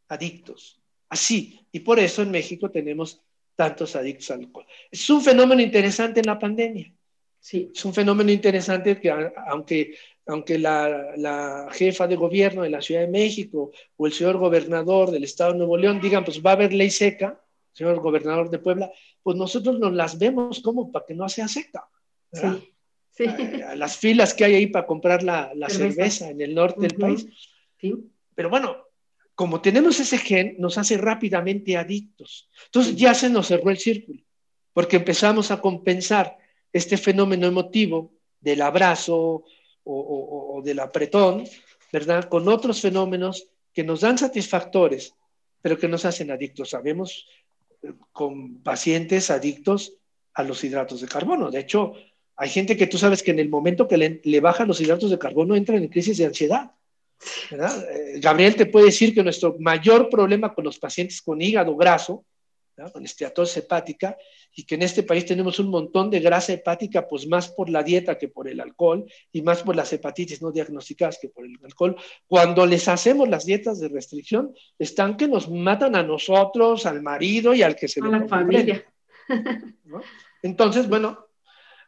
Speaker 2: adictos, así. Y por eso en México tenemos tantos adictos al alcohol. Es un fenómeno interesante en la pandemia. Sí. Es un fenómeno interesante que aunque aunque la, jefa de gobierno de la Ciudad de México o el señor gobernador del Estado de Nuevo León digan, pues va a haber ley seca, señor gobernador de Puebla, pues nosotros nos las vemos como para que no sea seca. Sí, sí. Las filas que hay ahí para comprar la, cerveza. en el norte del país. Sí. Pero bueno, como tenemos ese gen, nos hace rápidamente adictos. Entonces ya se nos cerró el círculo, porque empezamos a compensar este fenómeno emotivo del abrazo, o, del apretón, ¿verdad? Con otros fenómenos que nos dan satisfactores, pero que nos hacen adictos. Sabemos eh, con pacientes adictos a los hidratos de carbono. De hecho, hay gente que tú sabes que en el momento que le, le bajan los hidratos de carbono entran en crisis de ansiedad. ¿Verdad? Eh, Gabriel te puede decir que nuestro mayor problema con los pacientes con hígado graso, con esteatosis hepática, y que en este país tenemos un montón de grasa hepática, pues más por la dieta que por el alcohol y más por las hepatitis no diagnosticadas que por el alcohol. Cuando les hacemos las dietas de restricción, están que nos matan a nosotros, al marido y al que se
Speaker 1: a la familia.
Speaker 2: Entonces, bueno,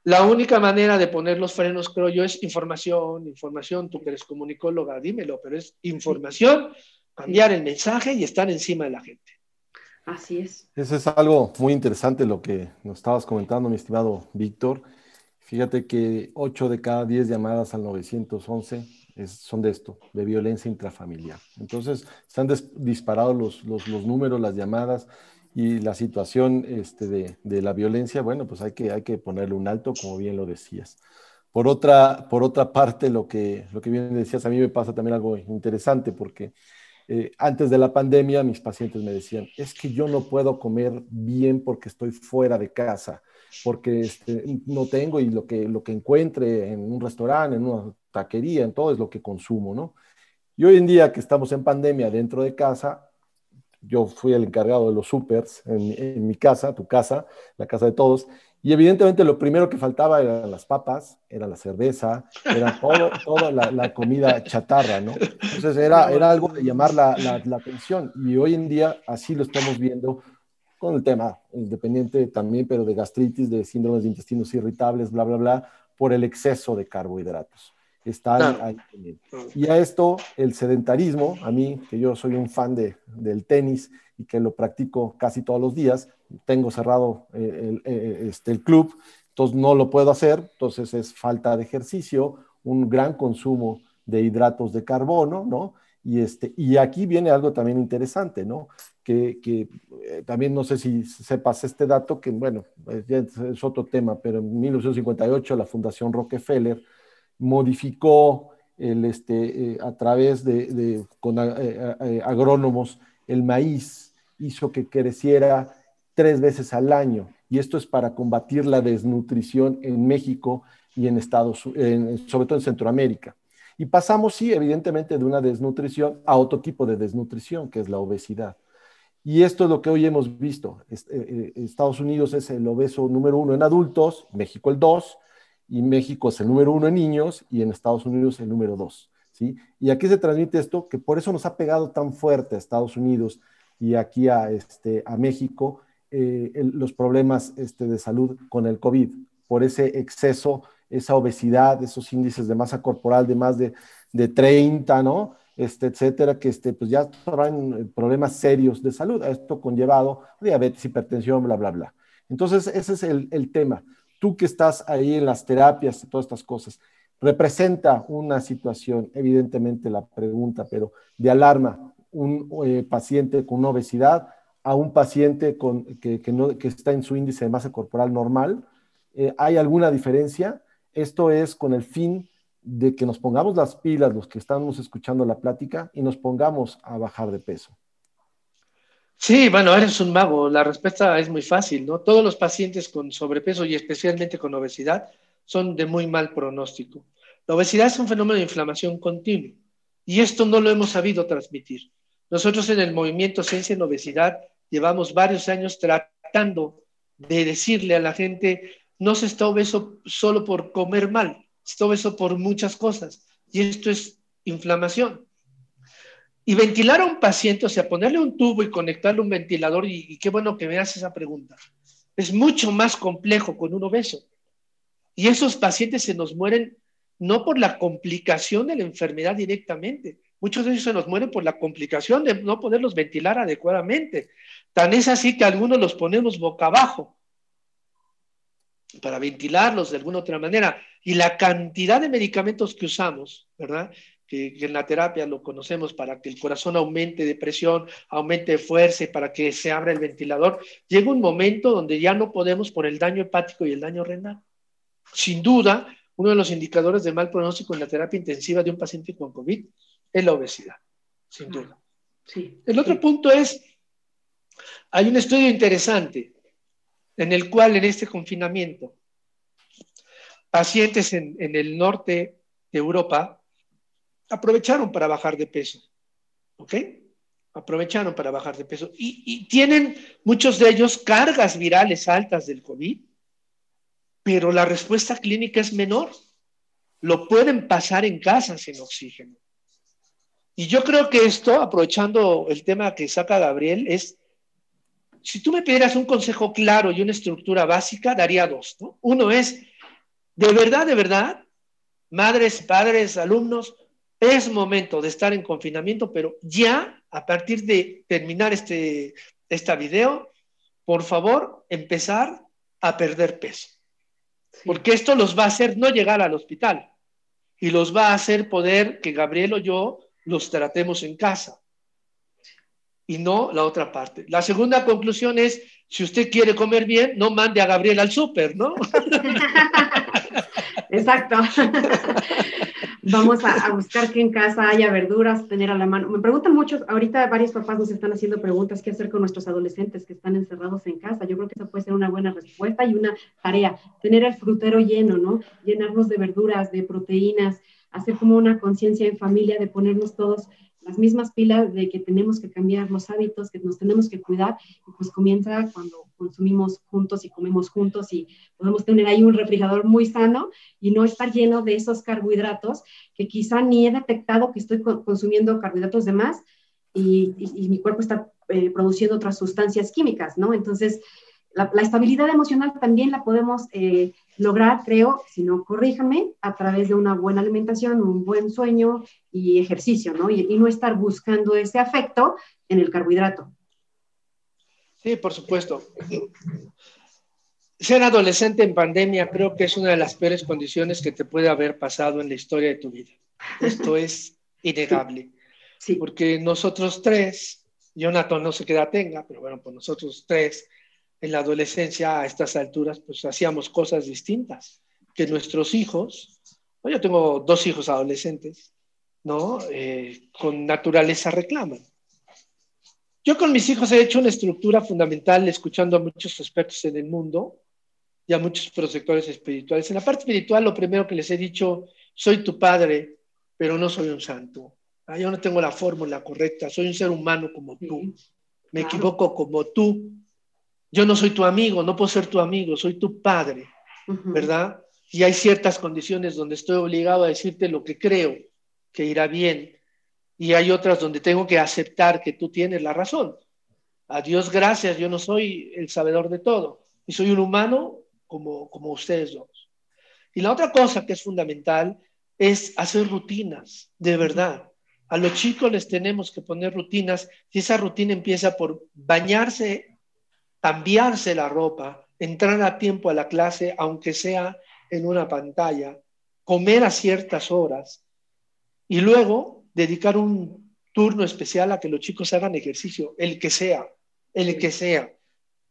Speaker 2: la única manera de poner los frenos, creo yo, es información, información. Tú que eres comunicóloga, dímelo, pero es información, cambiar el mensaje y estar encima de la gente.
Speaker 1: Así es.
Speaker 3: Eso es algo muy interesante lo que nos estabas comentando, mi estimado Víctor. Fíjate que 8 de cada 10 llamadas al 911 son de esto, de violencia intrafamiliar. Entonces, están disparados los, los, los, números, las llamadas y la situación este, de, la violencia, bueno, pues hay que, hay que ponerle un alto, como bien lo decías. Por otra, por otra parte, lo que, lo que bien decías, a mí me pasa también algo interesante porque eh, antes de la pandemia, mis pacientes me decían, es que yo no puedo comer bien porque estoy fuera de casa, porque este, no tengo y lo que, lo que encuentre en un restaurante, en una taquería, en todo es lo que consumo, ¿no? Y hoy en día que estamos en pandemia dentro de casa, yo fui el encargado de los supers en, mi casa, tu casa, la casa de todos, y evidentemente lo primero que faltaba eran las papas, era la cerveza, era todo, toda la, comida chatarra, ¿no? Entonces era, era algo de llamar la, la, atención y hoy en día así lo estamos viendo con el tema independiente también, pero de gastritis, de síndromes de intestinos irritables, bla, bla, bla, por el exceso de carbohidratos. Está ahí, Y a esto, el sedentarismo, a mí, que yo soy un fan de, del tenis y que lo practico casi todos los días, tengo cerrado eh, el, eh, este, el club, entonces no lo puedo hacer, entonces es falta de ejercicio, un gran consumo de hidratos de carbono, ¿no? Y, este, y aquí viene algo también interesante, ¿no? Que, que eh, también no sé si sepas este dato, que bueno, es otro tema, pero en 1958 la Fundación Rockefeller modificó el, este, a través de, de con agrónomos el maíz, hizo que creciera tres veces al año. Y esto es para combatir la desnutrición en México y en Estados Unidos, sobre todo en Centroamérica. Y pasamos, sí, evidentemente, de una desnutrición a otro tipo de desnutrición, que es la obesidad. Y esto es lo que hoy hemos visto. Eh, eh, Estados Unidos es el obeso número uno en adultos, México el dos, y México es el número uno en niños, y en Estados Unidos el número dos. ¿sí? Y aquí se transmite esto, que por eso nos ha pegado tan fuerte a Estados Unidos y aquí a, este, a México, eh, los problemas este, de salud con el COVID, por ese exceso, esa obesidad, esos índices de masa corporal de más de, de 30, ¿no? Este, etcétera, que este, pues ya traen eh, problemas serios de salud. Esto conllevado diabetes, hipertensión, bla, bla, bla. Entonces, ese es el, el tema. Tú que estás ahí en las terapias todas estas cosas, representa una situación, evidentemente la pregunta, pero de alarma, un eh, paciente con obesidad a un paciente que está en su índice de masa corporal normal. Eh, ¿Hay alguna diferencia? Esto es con el fin de que nos pongamos las pilas, los que estamos escuchando la plática, y nos pongamos a bajar de peso.
Speaker 2: Sí, bueno, eres un mago. La respuesta es muy fácil, ¿no? Todos los pacientes con sobrepeso y especialmente con obesidad son de muy mal pronóstico. La obesidad es un fenómeno de inflamación continua y esto no lo hemos sabido transmitir. Nosotros en el movimiento Ciencia en Obesidad llevamos varios años tratando de decirle a la gente, no se está obeso solo por comer mal, se está obeso por muchas cosas. Y esto es inflamación. Y ventilar a un paciente, o sea, ponerle un tubo y conectarle un ventilador, y, qué bueno que me haces esa pregunta, es mucho más complejo con un obeso. Y esos pacientes se nos mueren no por la complicación de la enfermedad directamente, Muchos de ellos se nos mueren por la complicación de no poderlos ventilar adecuadamente. Tan es así que algunos los ponemos boca abajo para ventilarlos de alguna otra manera. Y la cantidad de medicamentos que usamos, ¿verdad? Que, en la terapia lo conocemos para que el corazón aumente de presión, aumente de fuerza y para que se abra el ventilador, llega un momento donde ya no podemos por el daño hepático y el daño renal. Sin duda, uno de los indicadores de mal pronóstico en la terapia intensiva de un paciente con COVID es la obesidad, sin duda. el otro punto es, hay un estudio interesante en el cual en este confinamiento, pacientes en, el norte de Europa aprovecharon para bajar de peso. ¿Ok? Aprovecharon para bajar de peso. Y, tienen muchos de ellos cargas virales altas del COVID, pero la respuesta clínica es menor. Lo pueden pasar en casa sin oxígeno. Y yo creo que esto, aprovechando el tema que saca Gabriel, es, si tú me pidieras un consejo claro y una estructura básica, daría dos. ¿no? Uno es, de verdad, de verdad, madres, padres, alumnos, es momento de estar en confinamiento, pero ya, a partir de terminar este esta video, por favor, empezar a perder peso. Porque esto los va a hacer no llegar al hospital y los va a hacer poder que Gabriel o yo los tratemos en casa y no la otra parte. La segunda conclusión es, si usted quiere comer bien, no mande a Gabriel al súper, ¿no?
Speaker 1: Exacto. Vamos a, buscar que en casa haya verduras, tener a la mano. Me preguntan mucho, ahorita varios papás nos están haciendo preguntas, ¿qué hacer con nuestros adolescentes que están encerrados en casa? Yo creo que esa puede ser una buena respuesta y una tarea, tener el frutero lleno, ¿no? Llenarnos de verduras, de proteínas, hacer como una conciencia en familia de ponernos todos las mismas pilas de que tenemos que cambiar los hábitos, que nos tenemos que cuidar, y pues comienza cuando consumimos juntos y comemos juntos y podemos tener ahí un refrigerador muy sano y no estar lleno de esos carbohidratos que quizá ni he detectado que estoy consumiendo carbohidratos de más y, mi cuerpo está eh, produciendo otras sustancias químicas, ¿no? Entonces, la, estabilidad emocional también la podemos eh, lograr, creo, si no, corríjame, a través de una buena alimentación, un buen sueño y ejercicio, ¿no? Y, no estar buscando ese afecto en el carbohidrato.
Speaker 2: Sí, por supuesto. Ser adolescente en pandemia creo que es una de las peores condiciones que te puede haber pasado en la historia de tu vida. Esto es innegable. Sí. Porque nosotros tres, Jonathan no sé qué edad tenga, pero bueno, pues nosotros tres en la adolescencia a estas alturas, pues hacíamos cosas distintas que nuestros hijos. Yo tengo dos hijos adolescentes, ¿no? Eh, con naturaleza reclaman. Yo con mis hijos he hecho una estructura fundamental escuchando a muchos expertos en el mundo y a muchos prosectores espirituales. En la parte espiritual, lo primero que les he dicho, soy tu padre, pero no soy un santo. Ah, yo no tengo la fórmula correcta, soy un ser humano como tú. Me equivoco como tú, yo no soy tu amigo, no puedo ser tu amigo, soy tu padre, ¿verdad? Y hay ciertas condiciones donde estoy obligado a decirte lo que creo que irá bien, y hay otras donde tengo que aceptar que tú tienes la razón. A Dios gracias, yo no soy el sabedor de todo, y soy un humano como, como ustedes dos. Y la otra cosa que es fundamental es hacer rutinas, de verdad. A los chicos les tenemos que poner rutinas y esa rutina empieza por bañarse cambiarse la ropa, entrar a tiempo a la clase, aunque sea en una pantalla, comer a ciertas horas y luego dedicar un turno especial a que los chicos hagan ejercicio, el que sea, el que sea,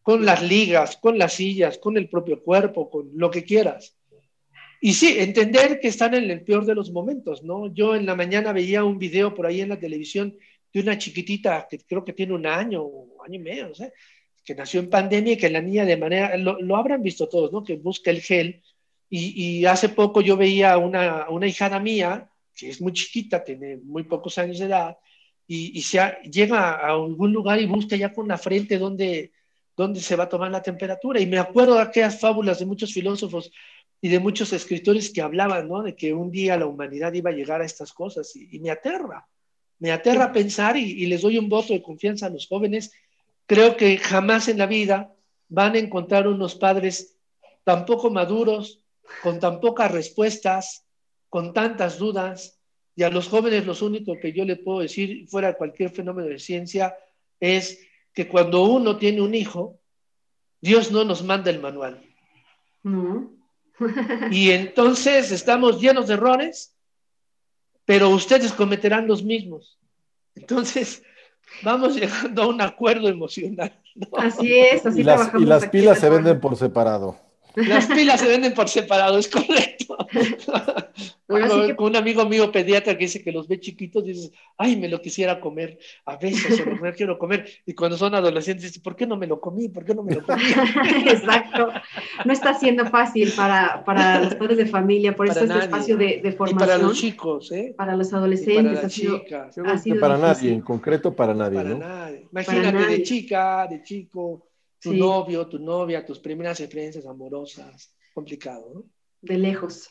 Speaker 2: con las ligas, con las sillas, con el propio cuerpo, con lo que quieras. Y sí, entender que están en el peor de los momentos, ¿no? Yo en la mañana veía un video por ahí en la televisión de una chiquitita que creo que tiene un año, año y medio. Que nació en pandemia y que la niña de manera, lo, habrán visto todos, ¿no? Que busca el gel. Y, y hace poco yo veía una, una hijada mía, que es muy chiquita, tiene muy pocos años de edad, y, y se llega a algún lugar y busca ya con la frente donde, donde se va a tomar la temperatura. Y me acuerdo de aquellas fábulas de muchos filósofos y de muchos escritores que hablaban, ¿no? De que un día la humanidad iba a llegar a estas cosas y, me aterra, me aterra pensar y, y, les doy un voto de confianza a los jóvenes. Creo que jamás en la vida van a encontrar unos padres tan poco maduros, con tan pocas respuestas, con tantas dudas. Y a los jóvenes lo único que yo le puedo decir, fuera cualquier fenómeno de ciencia, es que cuando uno tiene un hijo, Dios no nos manda el manual. y entonces estamos llenos de errores, pero ustedes cometerán los mismos. Entonces, vamos llegando a un acuerdo emocional.
Speaker 1: Así es, así
Speaker 3: y las, y las pilas se venden por separado.
Speaker 2: Las pilas se venden por separado, es correcto. Con un amigo mío pediatra que dice que los ve chiquitos, dices, ay, me lo quisiera comer. A veces o me quiero comer. Y cuando son adolescentes, dice, ¿por qué no me lo comí? ¿Por qué no me lo comí?
Speaker 1: Exacto. No está siendo fácil para, para los padres de familia, por eso este espacio de, de, formación.
Speaker 2: Y para los chicos, ¿eh?
Speaker 1: Para los adolescentes.
Speaker 2: para chicas.
Speaker 3: para nadie, en concreto para nadie.
Speaker 2: Para nadie. Imagínate de chica, de chico tu novio, tu novia, tus primeras experiencias amorosas, complicado, ¿no?
Speaker 1: De lejos.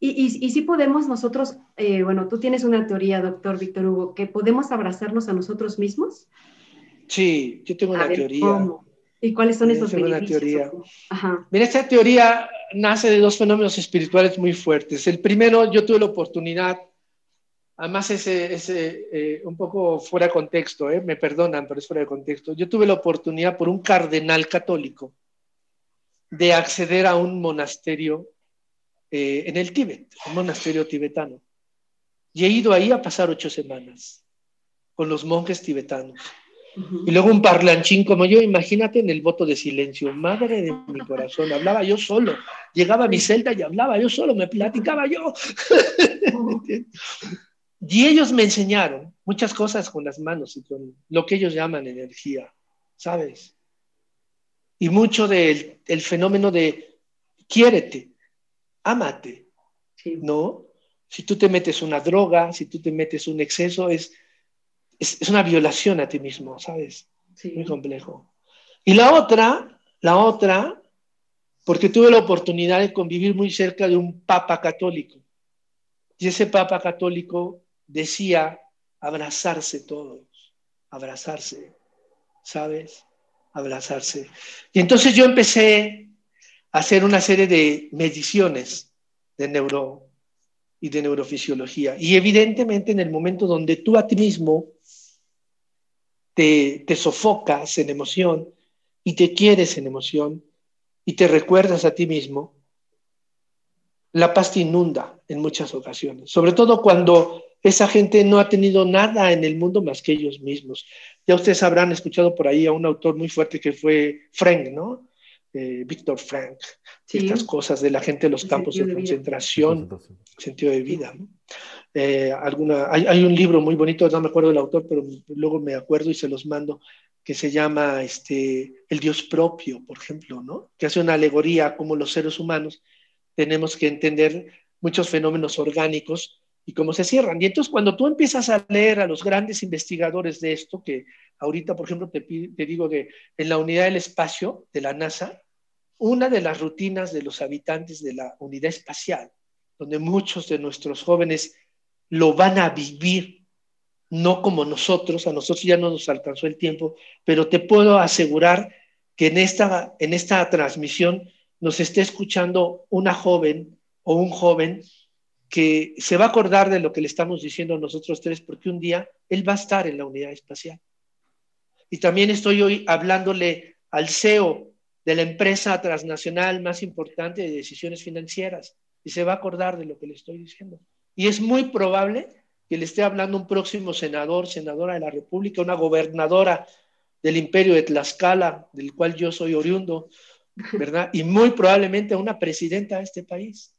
Speaker 1: Y, y, y sí podemos nosotros, eh, bueno, tú tienes una teoría, doctor Víctor Hugo, que podemos abrazarnos a nosotros mismos.
Speaker 2: Sí, yo tengo una teoría. ¿cómo?
Speaker 1: ¿Y cuáles son esos tengo
Speaker 2: beneficios? Una teoría. Ajá. Mira, esta teoría nace de dos fenómenos espirituales muy fuertes. El primero, yo tuve la oportunidad Además, ese, ese eh, un poco fuera de contexto, eh, me perdonan, pero es fuera de contexto. Yo tuve la oportunidad por un cardenal católico de acceder a un monasterio eh, en el Tíbet, un monasterio tibetano. Y he ido ahí a pasar ocho semanas con los monjes tibetanos. Y luego un parlanchín como yo, imagínate en el voto de silencio, madre de mi corazón, hablaba yo solo, llegaba a mi celda y hablaba yo solo, me platicaba yo. Y ellos me enseñaron muchas cosas con las manos y con lo que ellos llaman energía, ¿sabes? Y mucho del el fenómeno de quiérete, ámate, ¿no? Si tú te metes una droga, si tú te metes un exceso, es, es, una violación a ti mismo, ¿sabes? Muy complejo. Y la otra, la otra, porque tuve la oportunidad de convivir muy cerca de un papa católico. Y ese papa católico decía abrazarse todos, abrazarse, ¿sabes? Abrazarse. Y entonces yo empecé a hacer una serie de mediciones de neuro y de neurofisiología. Y evidentemente en el momento donde tú a ti mismo te, te sofocas en emoción y te quieres en emoción y te recuerdas a ti mismo, la paz te inunda en muchas ocasiones, sobre todo cuando esa gente no ha tenido nada en el mundo más que ellos mismos. Ya ustedes habrán escuchado por ahí a un autor muy fuerte que fue Frank, ¿no? Eh, Víctor Frank, estas cosas de la gente de los campos de, concentración, sentido de vida. ¿no? Eh, alguna, hay, hay, un libro muy bonito, no me acuerdo del autor, pero luego me acuerdo y se los mando, que se llama este, El Dios propio, por ejemplo, ¿no? que hace una alegoría como los seres humanos tenemos que entender muchos fenómenos orgánicos y cómo se cierran. Y entonces cuando tú empiezas a leer a los grandes investigadores de esto, que ahorita, por ejemplo, te, digo que en la unidad del espacio de la NASA, una de las rutinas de los habitantes de la unidad espacial, donde muchos de nuestros jóvenes lo van a vivir, no como nosotros, a nosotros ya no nos alcanzó el tiempo, pero te puedo asegurar que en esta, en esta transmisión nos esté escuchando una joven o un joven que se va a acordar de lo que le estamos diciendo nosotros tres, porque un día él va a estar en la unidad espacial. Y también estoy hoy hablándole al CEO de la empresa transnacional más importante de decisiones financieras, y se va a acordar de lo que le estoy diciendo. Y es muy probable que le esté hablando un próximo senador, senadora de la República, una gobernadora del imperio de Tlaxcala, del cual yo soy oriundo, ¿verdad? Y muy probablemente una presidenta de este país.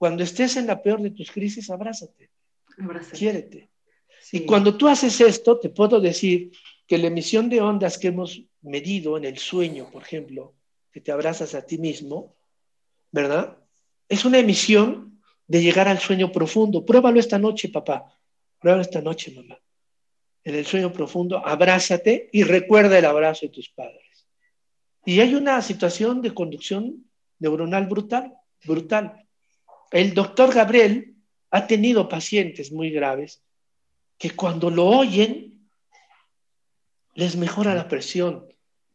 Speaker 2: Cuando estés en la peor de tus crisis, abrázate, abrázate. quiérete. Y cuando tú haces esto, te puedo decir que la emisión de ondas que hemos medido en el sueño, por ejemplo, que te abrazas a ti mismo, ¿verdad? Es una emisión de llegar al sueño profundo. Pruébalo esta noche, papá. Pruébalo esta noche, mamá. En el sueño profundo, abrázate y recuerda el abrazo de tus padres. Y hay una situación de conducción neuronal brutal, brutal. El doctor Gabriel ha tenido pacientes muy graves que cuando lo oyen les mejora la presión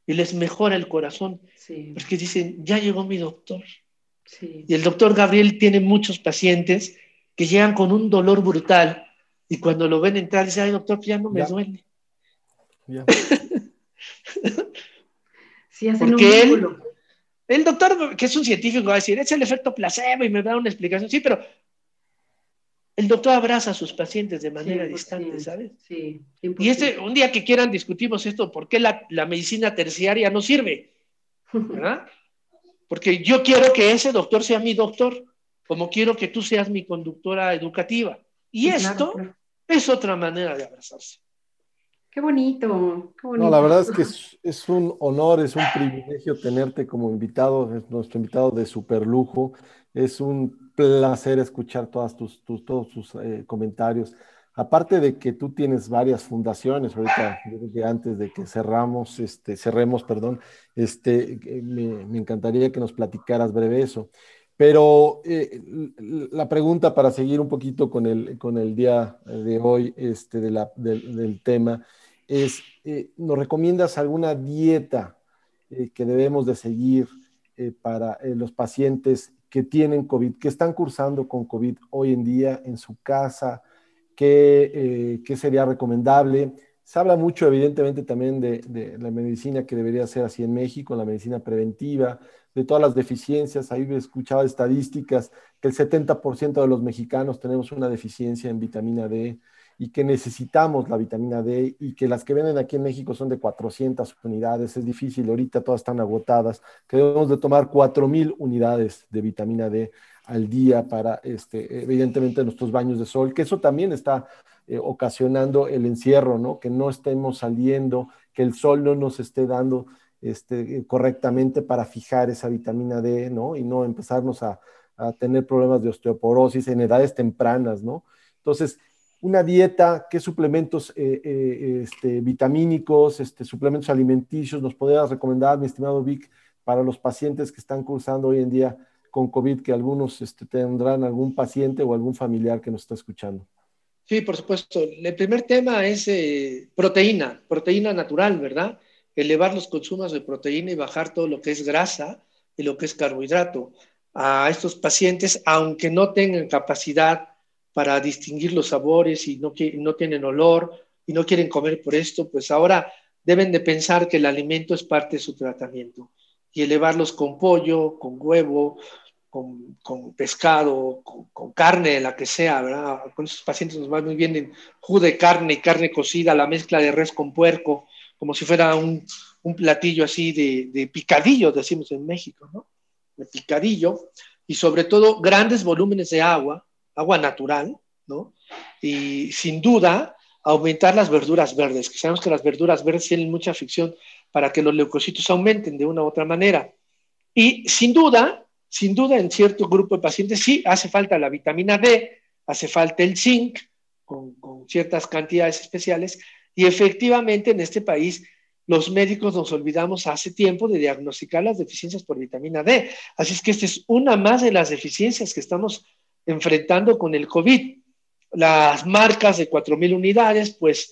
Speaker 2: y les mejora el corazón. Porque dicen, ya llegó mi doctor. Y el doctor Gabriel tiene muchos pacientes que llegan con un dolor brutal y cuando lo ven entrar dicen, ay doctor, ya no me duele. Porque él, el doctor, que es un científico, va a decir, es el efecto placebo y me da una explicación. Sí, pero el doctor abraza a sus pacientes de manera distante, ¿sabes? Sí. Y este, un día que quieran discutimos esto, ¿por qué la, medicina terciaria no sirve? ¿verdad? Porque yo quiero que ese doctor sea mi doctor, como quiero que tú seas mi conductora educativa. Y esto es otra manera de abrazarse.
Speaker 1: Qué bonito, qué bonito.
Speaker 3: No, la verdad es que es, un honor, es un privilegio tenerte como invitado, es nuestro invitado de super lujo. Es un placer escuchar todas tus, todos tus eh, comentarios. Aparte de que tú tienes varias fundaciones, ahorita antes de que cerramos, este, cerremos, perdón, este, me, me encantaría que nos platicaras breve eso. Pero eh, la pregunta para seguir un poquito con el, con el día de hoy este, de la, del tema es, eh, ¿nos recomiendas alguna dieta que debemos de seguir para los pacientes que tienen COVID, que están cursando con COVID hoy en día en su casa, qué, eh, sería recomendable. Se habla mucho, evidentemente, también de, la medicina que debería ser así en México, la medicina preventiva, de todas las deficiencias. Ahí he escuchado estadísticas que el 70% de los mexicanos tenemos una deficiencia en vitamina D y que necesitamos la vitamina D y que las que venden aquí en México son de 400 unidades, es difícil, ahorita todas están agotadas, que debemos de tomar 4.000 unidades de vitamina D al día para, este, evidentemente, nuestros baños de sol, que eso también está eh, ocasionando el encierro, ¿no? Que no estemos saliendo, que el sol no nos esté dando este, correctamente para fijar esa vitamina D, ¿no? Y no empezarnos a, a tener problemas de osteoporosis en edades tempranas, ¿no? Entonces, una dieta, qué suplementos eh, eh, este, vitamínicos, este, suplementos alimenticios nos podrías recomendar, mi estimado Vic, para los pacientes que están cursando hoy en día con COVID, que algunos este, tendrán algún paciente o algún familiar que nos está escuchando.
Speaker 2: Sí, por supuesto. El primer tema es eh, proteína, proteína natural, ¿verdad? Elevar los consumos de proteína y bajar todo lo que es grasa y lo que es carbohidrato a estos pacientes, aunque no tengan capacidad para distinguir los sabores y no, no tienen olor y no quieren comer por esto, pues ahora deben de pensar que el alimento es parte de su tratamiento y elevarlos con pollo, con huevo, con, pescado, con, carne, la que sea, ¿verdad? Con esos pacientes nos va muy bien en jugo de carne y carne cocida, la mezcla de res con puerco, como si fuera un, platillo así de, de, picadillo, decimos en México, ¿no? De picadillo, y sobre todo grandes volúmenes de agua, agua natural, ¿no? Y sin duda, aumentar las verduras verdes, que sabemos que las verduras verdes tienen mucha ficción para que los leucocitos aumenten de una u otra manera. Y sin duda, sin duda, en cierto grupo de pacientes sí hace falta la vitamina D, hace falta el zinc con, con ciertas cantidades especiales, y efectivamente en este país los médicos nos olvidamos hace tiempo de diagnosticar las deficiencias por vitamina D. Así es que esta es una más de las deficiencias que estamos enfrentando con el COVID. Las marcas de 4.000 unidades, pues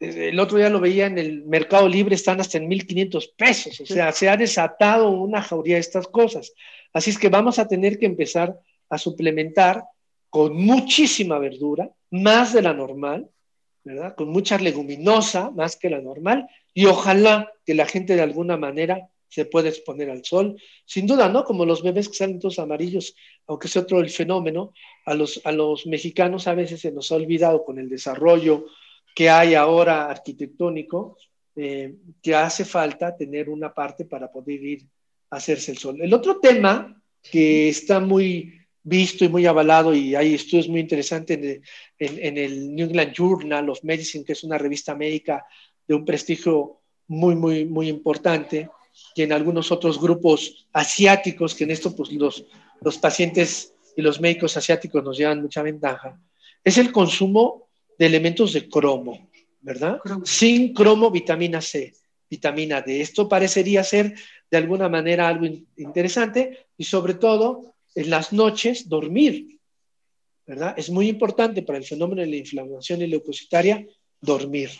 Speaker 2: el otro día lo veía en el Mercado Libre, están hasta en 1.500 pesos. O sea, se ha desatado una jauría de estas cosas. Así es que vamos a tener que empezar a suplementar con muchísima verdura, más de la normal, ¿verdad? Con mucha leguminosa, más que la normal, y ojalá que la gente de alguna manera se puede exponer al sol. Sin duda, ¿no? Como los bebés que salen todos amarillos, aunque es otro el fenómeno, a los, a los mexicanos a veces se nos ha olvidado con el desarrollo que hay ahora arquitectónico, eh, que hace falta tener una parte para poder ir a hacerse el sol. El otro tema que está muy visto y muy avalado y hay estudios muy interesantes en en el New England Journal of Medicine, que es una revista médica de un prestigio muy, muy, muy importante, y en algunos otros grupos asiáticos, que en esto pues los, los pacientes y los médicos asiáticos nos llevan mucha ventaja, es el consumo de elementos de cromo, ¿verdad? Sin cromo, vitamina C, vitamina D. Esto parecería ser de alguna manera algo interesante y sobre todo en las noches dormir, ¿verdad? Es muy importante para el fenómeno de la inflamación y leucocitaria dormir.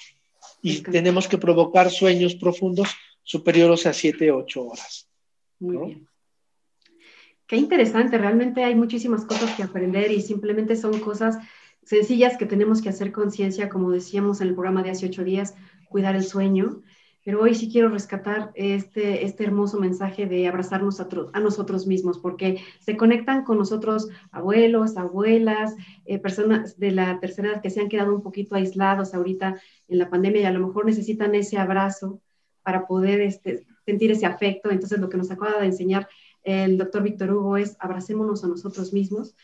Speaker 2: Y tenemos que provocar sueños profundos superiores a 7, 8 horas. Muy bien.
Speaker 1: Qué interesante, realmente hay muchísimas cosas que aprender y simplemente son cosas sencillas que tenemos que hacer conciencia, como decíamos en el programa de hace ocho días, cuidar el sueño. Pero hoy sí quiero rescatar este, este hermoso mensaje de abrazarnos a, a nosotros mismos, porque se conectan con nosotros abuelos, abuelas, eh, personas de la tercera edad que se han quedado un poquito aislados ahorita en la pandemia y a lo mejor necesitan ese abrazo para poder este, sentir ese afecto. Entonces, lo que nos acaba de enseñar el doctor Víctor Hugo es abracémonos a nosotros mismos.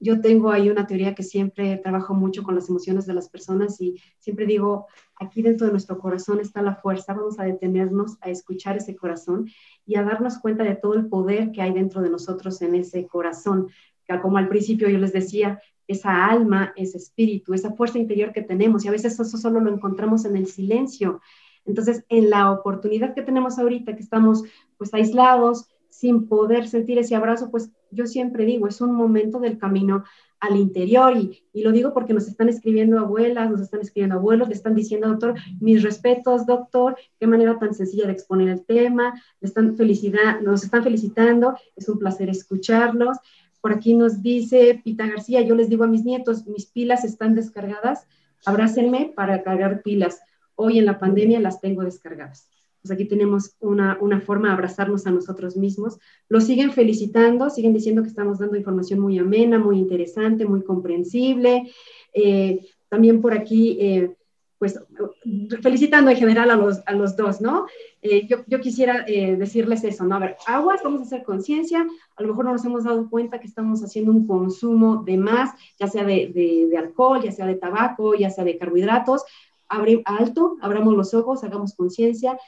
Speaker 1: Yo tengo ahí una teoría que siempre trabajo mucho con las emociones de las personas y siempre digo, aquí dentro de nuestro corazón está la fuerza, vamos a detenernos a escuchar ese corazón y a darnos cuenta de todo el poder que hay dentro de nosotros en ese corazón. Como al principio yo les decía, esa alma, ese espíritu, esa fuerza interior que tenemos y a veces eso solo lo encontramos en el silencio. Entonces, en la oportunidad que tenemos ahorita, que estamos pues aislados, sin poder sentir ese abrazo, pues yo siempre digo, es un momento del camino al interior y, lo digo porque nos están escribiendo abuelas, nos están escribiendo abuelos, le están diciendo, doctor, mis respetos, doctor, qué manera tan sencilla de exponer el tema, le están felicidad, nos están felicitando, es un placer escucharlos. Por aquí nos dice Pita García, yo les digo a mis nietos, mis pilas están descargadas, abrácenme para cargar pilas. Hoy en la pandemia las tengo descargadas. Pues aquí tenemos una, una, forma de abrazarnos a nosotros mismos. Lo siguen felicitando, siguen diciendo que estamos dando información muy amena, muy interesante, muy comprensible. Eh, también por aquí, eh, pues felicitando en general a los, a los dos, ¿no? Eh, yo, yo, quisiera decirles eso, ¿no? A ver, aguas, vamos a hacer conciencia, a lo mejor no nos hemos dado cuenta que estamos haciendo un consumo de más, ya sea de, de, de alcohol, ya sea de tabaco, ya sea de carbohidratos, abre alto, abramos los ojos, hagamos conciencia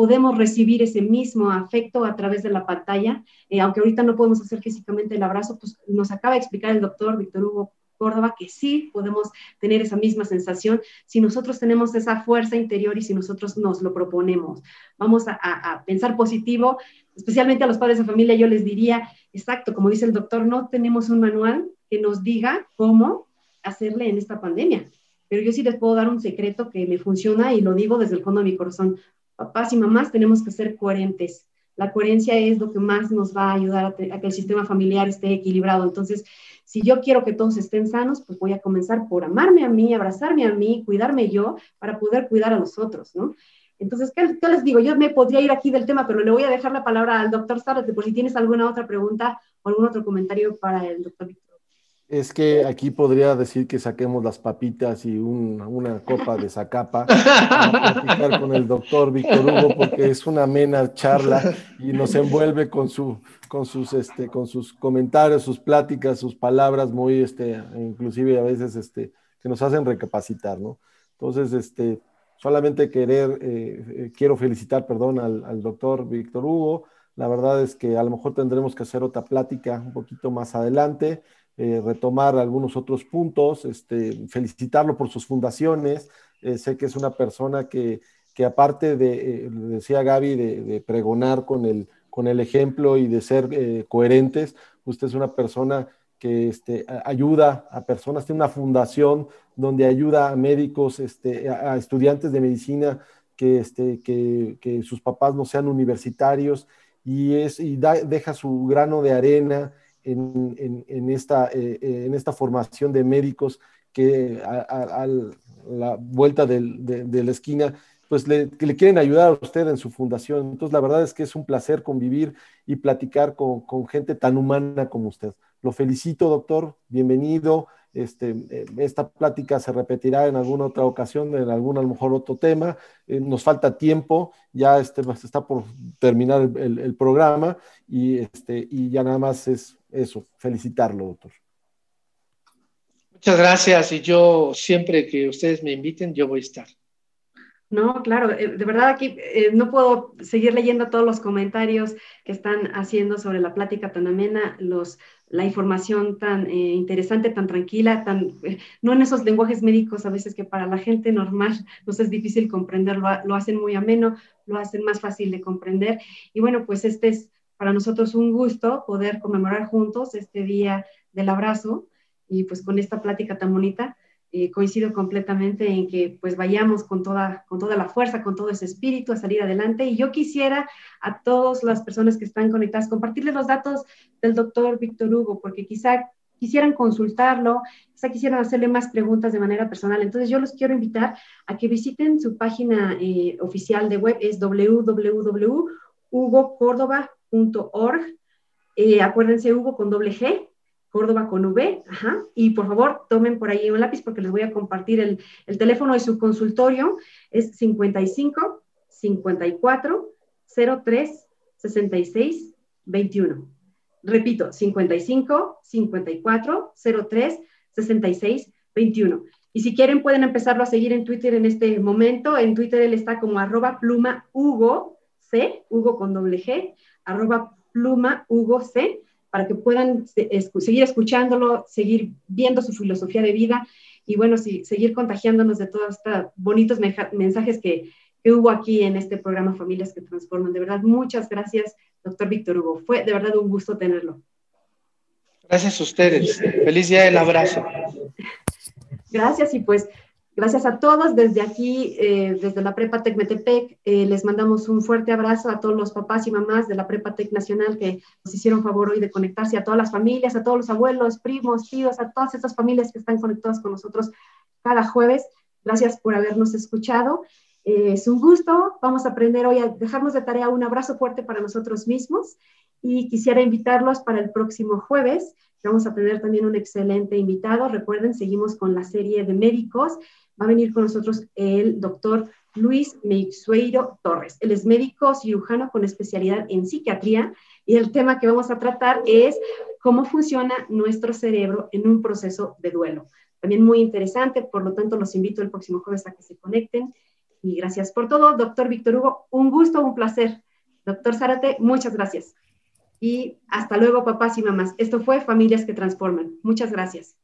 Speaker 1: podemos recibir ese mismo afecto a través de la pantalla, eh, aunque ahorita no podemos hacer físicamente el abrazo, pues nos acaba de explicar el doctor Víctor Hugo Córdoba que sí podemos tener esa misma sensación si nosotros tenemos esa fuerza interior y si nosotros nos lo proponemos. Vamos a, a pensar positivo, especialmente a los padres de familia, yo les diría, exacto, como dice el doctor, no tenemos un manual que nos diga cómo hacerle en esta pandemia. Pero yo sí les puedo dar un secreto que me funciona y lo digo desde el fondo de mi corazón papás y mamás tenemos que ser coherentes. La coherencia es lo que más nos va a ayudar a, que el sistema familiar esté equilibrado. Entonces, si yo quiero que todos estén sanos, pues voy a comenzar por amarme a mí, abrazarme a mí, cuidarme yo, para poder cuidar a los otros, ¿no? Entonces, ¿qué, les digo? Yo me podría ir aquí del tema, pero le voy a dejar la palabra al doctor Zárate por si tienes alguna otra pregunta o algún otro comentario para el doctor Víctor.
Speaker 3: Es que aquí podría decir que saquemos las papitas y una copa de zacapa para platicar con el doctor Víctor Hugo, porque es una amena charla y nos envuelve con, su, con, sus, este, con sus comentarios, sus pláticas, sus palabras, muy, este, inclusive a veces este, que nos hacen recapacitar, ¿no? Entonces, este, solamente querer, eh, eh, quiero felicitar, perdón, al, al doctor Víctor Hugo. La verdad es que a lo mejor tendremos que hacer otra plática un poquito más adelante eh, retomar algunos otros puntos, este, felicitarlo por sus fundaciones. Eh, sé que es una persona que, que aparte de, eh, decía Gaby, de, pregonar con el, con el ejemplo y de ser coherentes, usted es una persona que este, ayuda a personas, tiene una fundación donde ayuda a médicos, este, a, estudiantes de medicina que, este, que, que, sus papás no sean universitarios y, es, y deja su grano de arena en, esta, eh, eh, en esta formación de médicos que a, la vuelta de, la esquina, pues le, le, quieren ayudar a usted en su fundación. Entonces, la verdad es que es un placer convivir y platicar con, gente tan humana como usted. Lo felicito, doctor, bienvenido. este, eh, esta plática se repetirá en alguna otra ocasión, en algún a lo mejor otro tema. Eh, nos falta tiempo, ya este, está por terminar el, programa y, este, y ya nada más es eso, felicitarlo, doctor.
Speaker 2: Muchas gracias y yo siempre que ustedes me inviten, yo voy a estar.
Speaker 1: No, claro, eh, de verdad aquí eh, no puedo seguir leyendo todos los comentarios que están haciendo sobre la plática tan amena, los, la información tan eh, interesante, tan tranquila, tan, no en esos lenguajes médicos a veces que para la gente normal nos es difícil comprender, lo, hacen muy ameno, lo hacen más fácil de comprender. Y bueno, pues este es para nosotros un gusto poder conmemorar juntos este día del abrazo y pues con esta plática tan bonita. Eh, coincido completamente en que pues vayamos con toda, con toda la fuerza, con todo ese espíritu a salir adelante. Y yo quisiera a todas las personas que están conectadas compartirles los datos del doctor Víctor Hugo, porque quizá quisieran consultarlo, quizá quisieran hacerle más preguntas de manera personal. Entonces yo los quiero invitar a que visiten su página eh, oficial de web, es www.hugocordoba.org. Eh, acuérdense, Hugo con doble G, Córdoba con V, ajá, y por favor tomen por ahí un lápiz porque les voy a compartir el, el teléfono de su consultorio, es 55 54 03 66 21. Repito, 55 54 03 66 21. Y si quieren pueden empezarlo a seguir en Twitter en este momento. En Twitter él está como arroba pluma Hugo C, Hugo con doble G, arroba pluma Hugo C para que puedan seguir escuchándolo, seguir viendo su filosofía de vida y bueno, seguir contagiándonos de todos estos bonitos mensajes que, hubo aquí en este programa Familias que Transforman. De verdad, muchas gracias, doctor Víctor Hugo. Fue de verdad un gusto tenerlo.
Speaker 2: Gracias a ustedes. Feliz día del abrazo.
Speaker 1: Gracias y pues Gracias a todos. Desde aquí, eh, desde la Prepa Tec Metepec, eh, les mandamos un fuerte abrazo a todos los papás y mamás de la Prepa Tec Nacional que nos hicieron favor hoy de conectarse, a todas las familias, a todos los abuelos, primos, tíos, a todas estas familias que están conectadas con nosotros cada jueves. Gracias por habernos escuchado. Eh, es un gusto. Vamos a aprender hoy a dejarnos de tarea un abrazo fuerte para nosotros mismos y quisiera invitarlos para el próximo jueves. Vamos a tener también un excelente invitado. Recuerden, seguimos con la serie de médicos va a venir con nosotros el doctor Luis Meixueiro Torres. Él es médico cirujano con especialidad en psiquiatría y el tema que vamos a tratar es cómo funciona nuestro cerebro en un proceso de duelo. También muy interesante, por lo tanto los invito el próximo jueves a que se conecten. Y gracias por todo, doctor Víctor Hugo. Un gusto, un placer. Doctor Zárate, muchas gracias. Y hasta luego, papás y mamás. Esto fue Familias que Transforman. Muchas gracias.